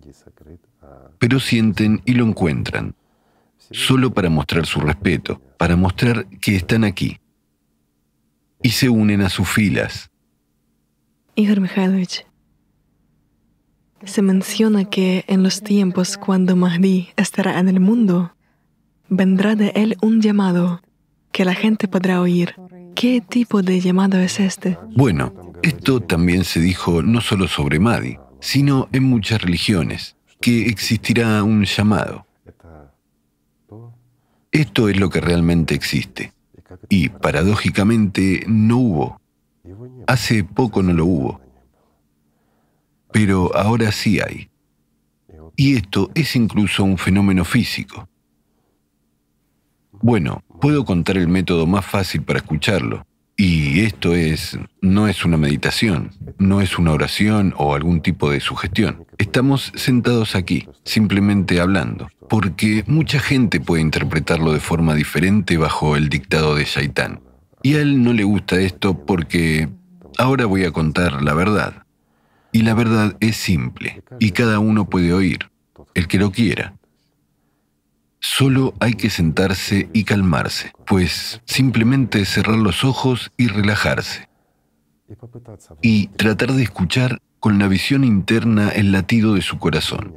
Pero sienten y lo encuentran, solo para mostrar su respeto, para mostrar que están aquí. Y se unen a sus filas.
Igor Mikhailovich, se menciona que en los tiempos cuando Mahdi estará en el mundo, vendrá de él un llamado que la gente podrá oír. ¿Qué tipo de llamado es este?
Bueno, esto también se dijo no solo sobre Mahdi, sino en muchas religiones, que existirá un llamado. Esto es lo que realmente existe. Y paradójicamente no hubo. Hace poco no lo hubo pero ahora sí hay. Y esto es incluso un fenómeno físico. Bueno, puedo contar el método más fácil para escucharlo. Y esto es, no es una meditación, no es una oración o algún tipo de sugestión. Estamos sentados aquí, simplemente hablando, porque mucha gente puede interpretarlo de forma diferente bajo el dictado de Shaitán. Y a él no le gusta esto porque ahora voy a contar la verdad. Y la verdad es simple, y cada uno puede oír, el que lo quiera. Solo hay que sentarse y calmarse, pues simplemente cerrar los ojos y relajarse. Y tratar de escuchar con la visión interna el latido de su corazón.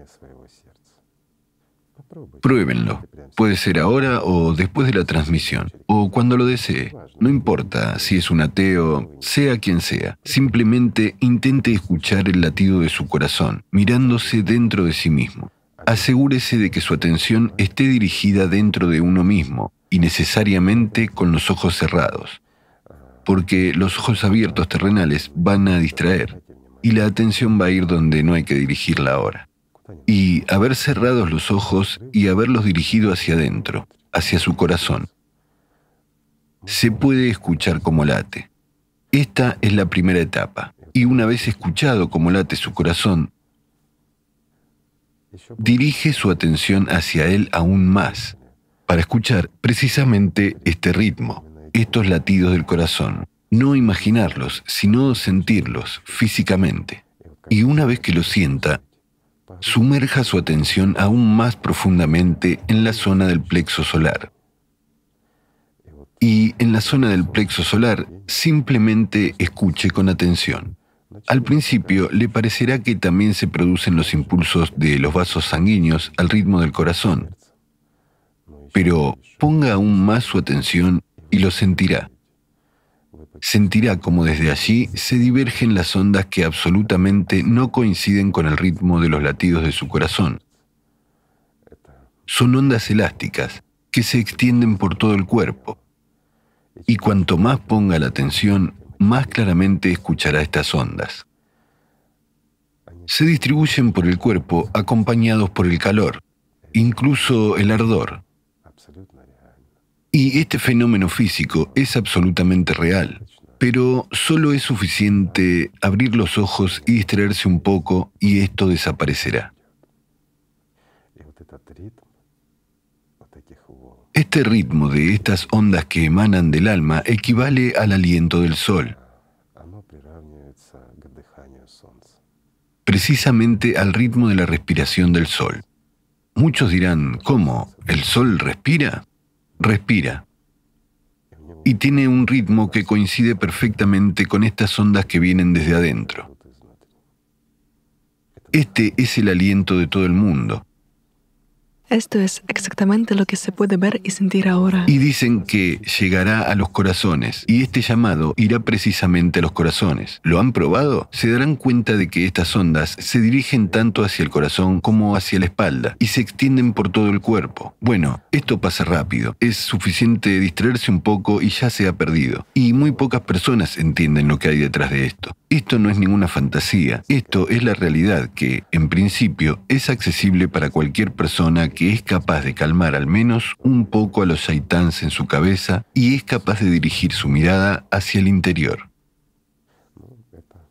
Pruébenlo. Puede ser ahora o después de la transmisión, o cuando lo desee. No importa si es un ateo, sea quien sea. Simplemente intente escuchar el latido de su corazón, mirándose dentro de sí mismo. Asegúrese de que su atención esté dirigida dentro de uno mismo y necesariamente con los ojos cerrados, porque los ojos abiertos terrenales van a distraer y la atención va a ir donde no hay que dirigirla ahora y haber cerrados los ojos y haberlos dirigido hacia adentro, hacia su corazón. Se puede escuchar como late. Esta es la primera etapa, y una vez escuchado como late su corazón, dirige su atención hacia él aún más, para escuchar precisamente este ritmo, estos latidos del corazón. No imaginarlos, sino sentirlos físicamente. Y una vez que lo sienta, sumerja su atención aún más profundamente en la zona del plexo solar. Y en la zona del plexo solar simplemente escuche con atención. Al principio le parecerá que también se producen los impulsos de los vasos sanguíneos al ritmo del corazón, pero ponga aún más su atención y lo sentirá sentirá como desde allí se divergen las ondas que absolutamente no coinciden con el ritmo de los latidos de su corazón. Son ondas elásticas que se extienden por todo el cuerpo, y cuanto más ponga la atención, más claramente escuchará estas ondas. Se distribuyen por el cuerpo acompañados por el calor, incluso el ardor. Y este fenómeno físico es absolutamente real, pero solo es suficiente abrir los ojos y distraerse un poco y esto desaparecerá. Este ritmo de estas ondas que emanan del alma equivale al aliento del sol, precisamente al ritmo de la respiración del sol. Muchos dirán, ¿cómo? ¿El sol respira? Respira. Y tiene un ritmo que coincide perfectamente con estas ondas que vienen desde adentro. Este es el aliento de todo el mundo.
Esto es exactamente lo que se puede ver y sentir ahora.
Y dicen que llegará a los corazones, y este llamado irá precisamente a los corazones. ¿Lo han probado? Se darán cuenta de que estas ondas se dirigen tanto hacia el corazón como hacia la espalda, y se extienden por todo el cuerpo. Bueno, esto pasa rápido. Es suficiente distraerse un poco y ya se ha perdido. Y muy pocas personas entienden lo que hay detrás de esto. Esto no es ninguna fantasía, esto es la realidad que, en principio, es accesible para cualquier persona es capaz de calmar al menos un poco a los shaitáns en su cabeza y es capaz de dirigir su mirada hacia el interior.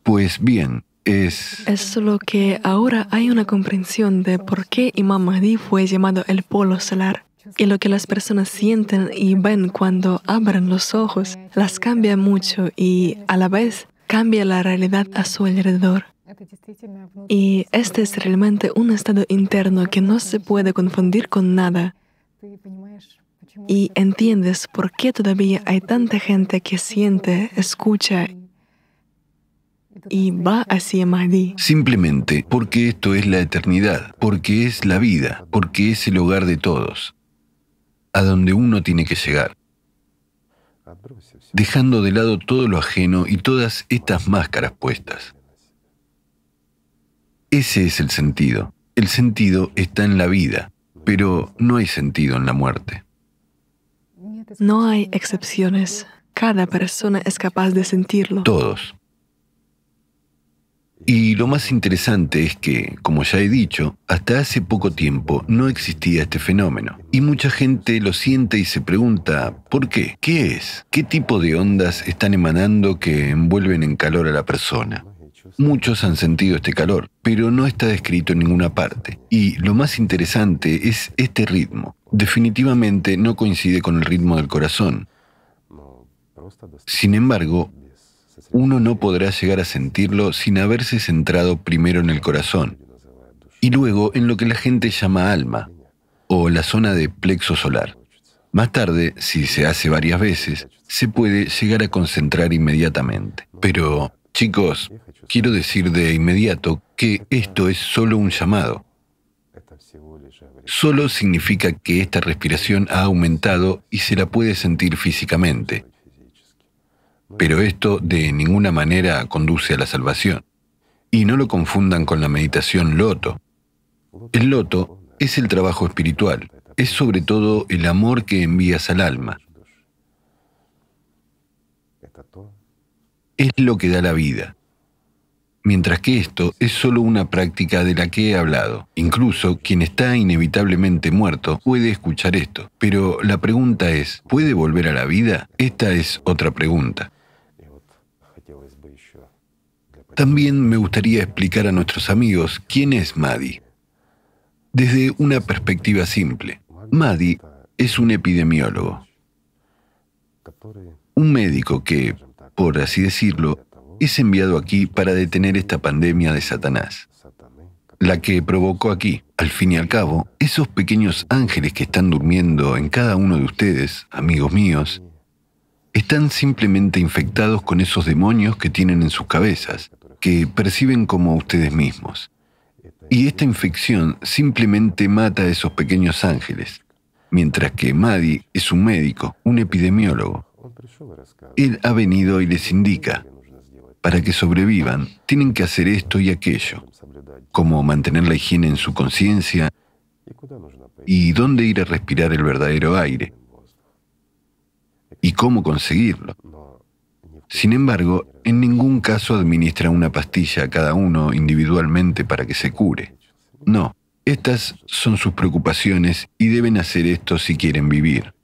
Pues bien, es...
Es solo que ahora hay una comprensión de por qué Imam Mahdi fue llamado el polo solar. Y lo que las personas sienten y ven cuando abren los ojos las cambia mucho y a la vez cambia la realidad a su alrededor. Y este es realmente un estado interno que no se puede confundir con nada. Y entiendes por qué todavía hay tanta gente que siente, escucha y va hacia Mahdi.
Simplemente porque esto es la eternidad, porque es la vida, porque es el hogar de todos, a donde uno tiene que llegar, dejando de lado todo lo ajeno y todas estas máscaras puestas. Ese es el sentido. El sentido está en la vida, pero no hay sentido en la muerte.
No hay excepciones. Cada persona es capaz de sentirlo.
Todos. Y lo más interesante es que, como ya he dicho, hasta hace poco tiempo no existía este fenómeno. Y mucha gente lo siente y se pregunta, ¿por qué? ¿Qué es? ¿Qué tipo de ondas están emanando que envuelven en calor a la persona? Muchos han sentido este calor, pero no está descrito en ninguna parte. Y lo más interesante es este ritmo. Definitivamente no coincide con el ritmo del corazón. Sin embargo, uno no podrá llegar a sentirlo sin haberse centrado primero en el corazón y luego en lo que la gente llama alma o la zona de plexo solar. Más tarde, si se hace varias veces, se puede llegar a concentrar inmediatamente. Pero, chicos, quiero decir de inmediato que esto es solo un llamado. Solo significa que esta respiración ha aumentado y se la puede sentir físicamente. Pero esto de ninguna manera conduce a la salvación. Y no lo confundan con la meditación loto. El loto es el trabajo espiritual, es sobre todo el amor que envías al alma. Es lo que da la vida. Mientras que esto es solo una práctica de la que he hablado. Incluso quien está inevitablemente muerto puede escuchar esto. Pero la pregunta es, ¿puede volver a la vida? Esta es otra pregunta. También me gustaría explicar a nuestros amigos quién es Madi. Desde una perspectiva simple, Madi es un epidemiólogo, un médico que, por así decirlo, es enviado aquí para detener esta pandemia de Satanás, la que provocó aquí, al fin y al cabo, esos pequeños ángeles que están durmiendo en cada uno de ustedes, amigos míos, están simplemente infectados con esos demonios que tienen en sus cabezas, que perciben como ustedes mismos. Y esta infección simplemente mata a esos pequeños ángeles, mientras que Madi es un médico, un epidemiólogo. Él ha venido y les indica, para que sobrevivan, tienen que hacer esto y aquello, como mantener la higiene en su conciencia y dónde ir a respirar el verdadero aire, y cómo conseguirlo. Sin embargo, en ningún caso administra una pastilla a cada uno individualmente para que se cure. No, estas son sus preocupaciones y deben hacer esto si quieren vivir.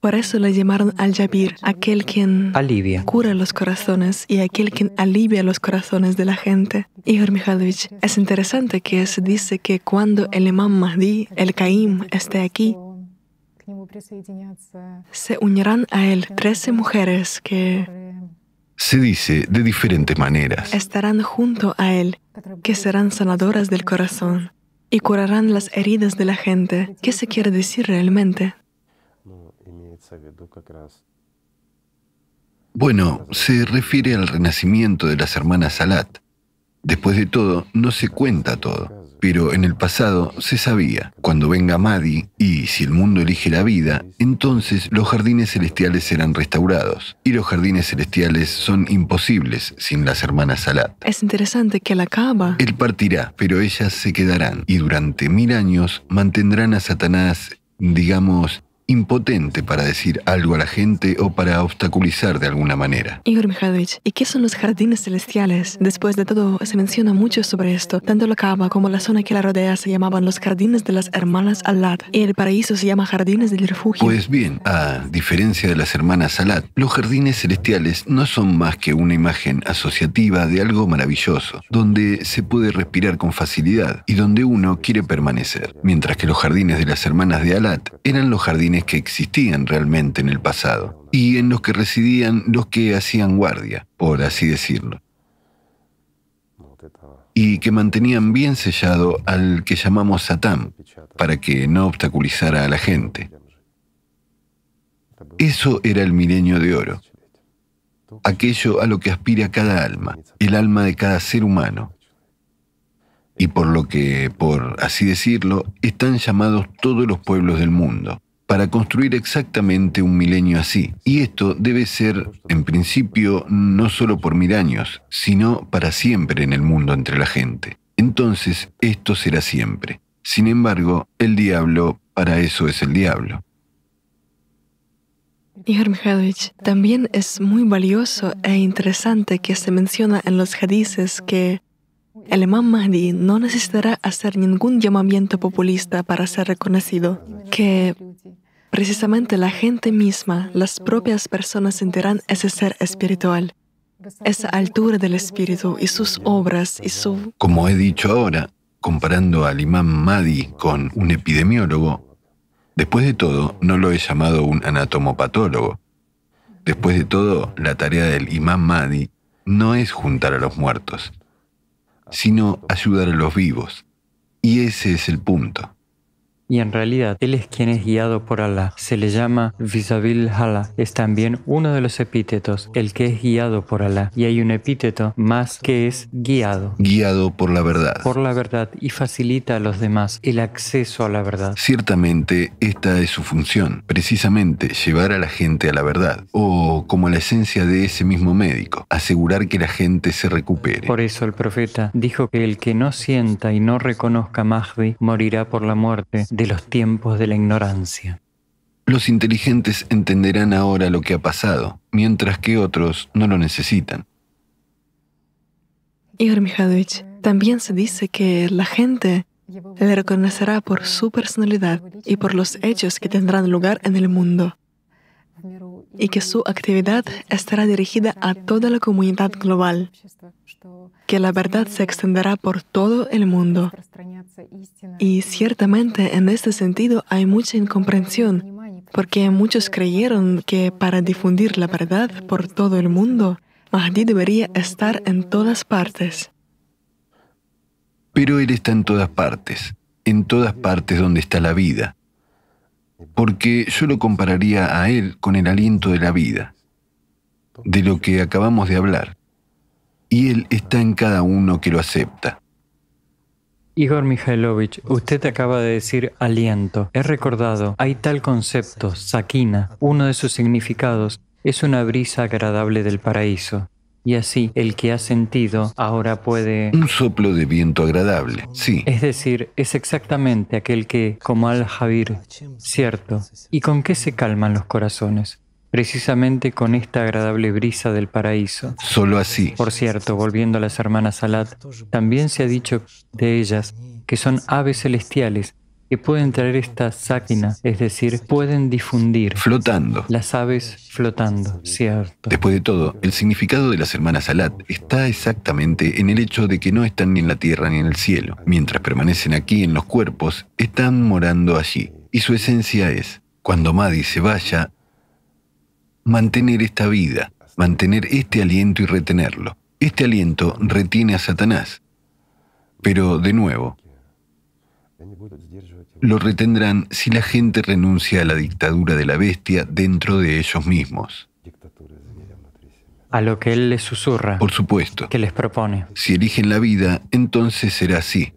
Por eso le llamaron al-Jabir, aquel quien
alivia.
cura los corazones y aquel quien alivia los corazones de la gente. Igor Mikhailovich, es interesante que se dice que cuando el imam Mahdi, el Caim, esté aquí, se unirán a él trece mujeres que
Se dice de diferentes maneras.
estarán junto a él, que serán sanadoras del corazón y curarán las heridas de la gente. ¿Qué se quiere decir realmente?
Bueno, se refiere al renacimiento de las hermanas Salat. Después de todo, no se cuenta todo. Pero en el pasado se sabía, cuando venga Madi y si el mundo elige la vida, entonces los jardines celestiales serán restaurados. Y los jardines celestiales son imposibles sin las hermanas Salat.
Es interesante que la Kaaba
Él partirá, pero ellas se quedarán y durante mil años mantendrán a Satanás, digamos, impotente para decir algo a la gente o para obstaculizar de alguna manera.
Igor Mikhailovich, ¿y qué son los jardines celestiales? Después de todo, se menciona mucho sobre esto. Tanto la Kaaba como la zona que la rodea se llamaban los jardines de las hermanas Alad. Y el paraíso se llama jardines del refugio.
Pues bien, a diferencia de las hermanas Salat, los jardines celestiales no son más que una imagen asociativa de algo maravilloso, donde se puede respirar con facilidad y donde uno quiere permanecer, mientras que los jardines de las hermanas de Alat eran los jardines que existían realmente en el pasado y en los que residían los que hacían guardia, por así decirlo, y que mantenían bien sellado al que llamamos Satán para que no obstaculizara a la gente. Eso era el milenio de oro, aquello a lo que aspira cada alma, el alma de cada ser humano, y por lo que, por así decirlo, están llamados todos los pueblos del mundo, para construir exactamente un milenio así. Y esto debe ser, en principio, no solo por mil años, sino para siempre en el mundo entre la gente. Entonces, esto será siempre. Sin embargo, el diablo, para eso es el diablo.
Igor Mikhailovich, también es muy valioso e interesante que se menciona en los hadices que el imam Mahdi no necesitará hacer ningún llamamiento populista para ser reconocido, que precisamente la gente misma, las propias personas sentirán ese ser espiritual, esa altura del espíritu y sus obras y su...
Como he dicho ahora, comparando al imam Mahdi con un epidemiólogo, después de todo no lo he llamado un anatomopatólogo. Después de todo, la tarea del imam Mahdi no es juntar a los muertos, sino ayudar a los vivos. Y ese es el punto.
Y en realidad, Él es quien es guiado por Allah. Se le llama Visabil Hala. Es también uno de los epítetos, el que es guiado por Allah. Y hay un epíteto más que es guiado.
Guiado por la verdad.
Por la verdad y facilita a los demás el acceso a la verdad.
Ciertamente, esta es su función, precisamente llevar a la gente a la verdad. O, como la esencia de ese mismo médico, asegurar que la gente se recupere.
Por eso el profeta dijo que el que no sienta y no reconozca Mahdi morirá por la muerte de los tiempos de la ignorancia.
Los inteligentes entenderán ahora lo que ha pasado, mientras que otros no lo necesitan.
Igor Mikhailovich, también se dice que la gente le reconocerá por su personalidad y por los hechos que tendrán lugar en el mundo, y que su actividad estará dirigida a toda la comunidad global, que la verdad se extenderá por todo el mundo. Y ciertamente en este sentido hay mucha incomprensión, porque muchos creyeron que para difundir la verdad por todo el mundo, Mahdi debería estar en todas partes.
Pero Él está en todas partes, en todas partes donde está la vida, porque yo lo compararía a Él con el aliento de la vida, de lo que acabamos de hablar y Él está en cada uno que lo acepta.
Igor Mikhailovich, usted acaba de decir aliento. He recordado, hay tal concepto, sakina. Uno de sus significados es una brisa agradable del paraíso. Y así, el que ha sentido ahora puede...
Un soplo de viento agradable, sí.
Es decir, es exactamente aquel que, como al-Javir, cierto. ¿Y con qué se calman los corazones? Precisamente con esta agradable brisa del paraíso.
Solo así.
Por cierto, volviendo a las hermanas Salat, también se ha dicho de ellas que son aves celestiales que pueden traer esta sáquina, es decir, pueden difundir.
Flotando.
Las aves flotando, cierto.
Después de todo, el significado de las hermanas Salat está exactamente en el hecho de que no están ni en la tierra ni en el cielo. Mientras permanecen aquí en los cuerpos, están morando allí. Y su esencia es, cuando Madi se vaya, mantener esta vida, mantener este aliento y retenerlo. Este aliento retiene a Satanás. Pero, de nuevo, lo retendrán si la gente renuncia a la dictadura de la bestia dentro de ellos mismos.
A lo que él les susurra.
Por supuesto.
Que les propone.
Si eligen la vida, entonces será así.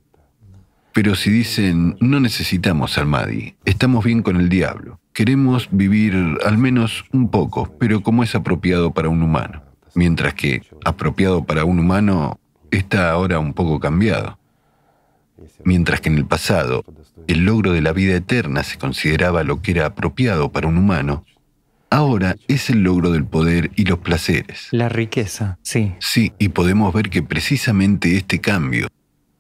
Pero si dicen, no necesitamos al Mahdi, estamos bien con el diablo, queremos vivir al menos un poco, pero como es apropiado para un humano. Mientras que apropiado para un humano está ahora un poco cambiado. Mientras que en el pasado el logro de la vida eterna se consideraba lo que era apropiado para un humano, ahora es el logro del poder y los placeres.
La riqueza, sí.
Sí, y podemos ver que precisamente este cambio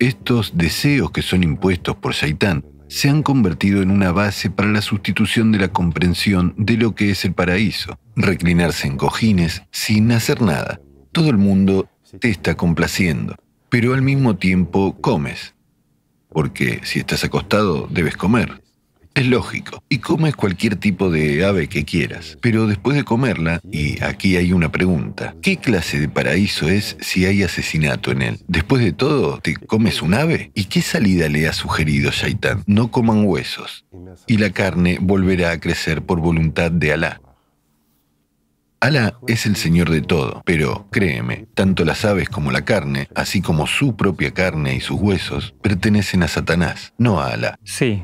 estos deseos que son impuestos por Shaitán se han convertido en una base para la sustitución de la comprensión de lo que es el paraíso. Reclinarse en cojines sin hacer nada. Todo el mundo te está complaciendo, pero al mismo tiempo comes. Porque si estás acostado debes comer. Es lógico. Y comes cualquier tipo de ave que quieras. Pero después de comerla, y aquí hay una pregunta, ¿qué clase de paraíso es si hay asesinato en él? Después de todo, ¿te comes un ave? ¿Y qué salida le ha sugerido Shaitán? No coman huesos. Y la carne volverá a crecer por voluntad de Alá. Alá es el Señor de todo, pero créeme, tanto las aves como la carne, así como su propia carne y sus huesos, pertenecen a Satanás, no a Alá.
Sí,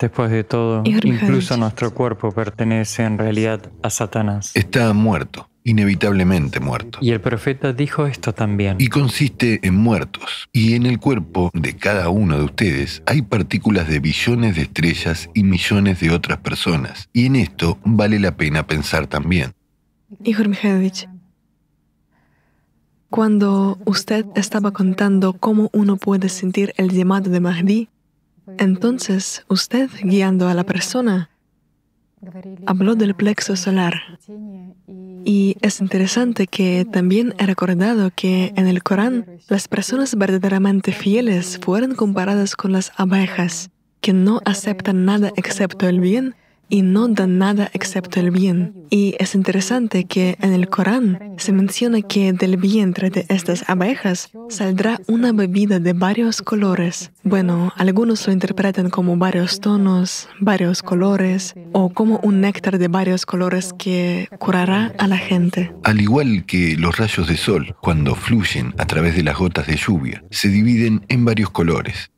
después de todo, incluso nuestro cuerpo pertenece en realidad a Satanás.
Está muerto, inevitablemente muerto.
Y el profeta dijo esto también.
Y consiste en muertos. Y en el cuerpo de cada uno de ustedes hay partículas de billones de estrellas y millones de otras personas. Y en esto vale la pena pensar también.
Igor Mikhailovich, cuando usted estaba contando cómo uno puede sentir el llamado de Mahdi, entonces usted, guiando a la persona, habló del plexo solar. Y es interesante que también he recordado que en el Corán las personas verdaderamente fieles fueron comparadas con las abejas, que no aceptan nada excepto el bien y no dan nada excepto el bien. Y es interesante que en el Corán se menciona que del vientre de estas abejas saldrá una bebida de varios colores. Bueno, algunos lo interpretan como varios tonos, varios colores, o como un néctar de varios colores que curará a la gente.
Al igual que los rayos de sol, cuando fluyen a través de las gotas de lluvia, se dividen en varios colores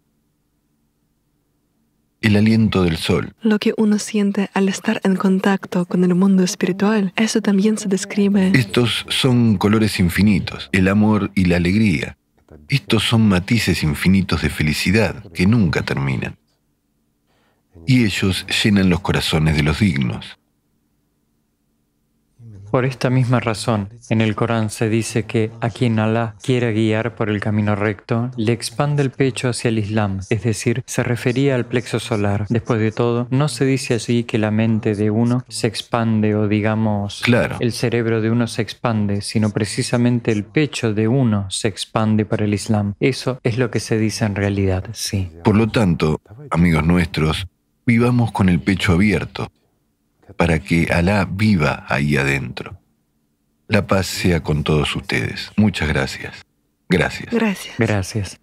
el aliento del sol.
Lo que uno siente al estar en contacto con el mundo espiritual, eso también se describe.
Estos son colores infinitos, el amor y la alegría. Estos son matices infinitos de felicidad que nunca terminan. Y ellos llenan los corazones de los dignos.
Por esta misma razón, en el Corán se dice que a quien Alá quiera guiar por el camino recto, le expande el pecho hacia el Islam, es decir, se refería al plexo solar. Después de todo, no se dice así que la mente de uno se expande o digamos
claro.
el cerebro de uno se expande, sino precisamente el pecho de uno se expande para el Islam. Eso es lo que se dice en realidad, sí.
Por lo tanto, amigos nuestros, vivamos con el pecho abierto para que Alá viva ahí adentro. La paz sea con todos ustedes. Muchas gracias. Gracias.
Gracias.
Gracias.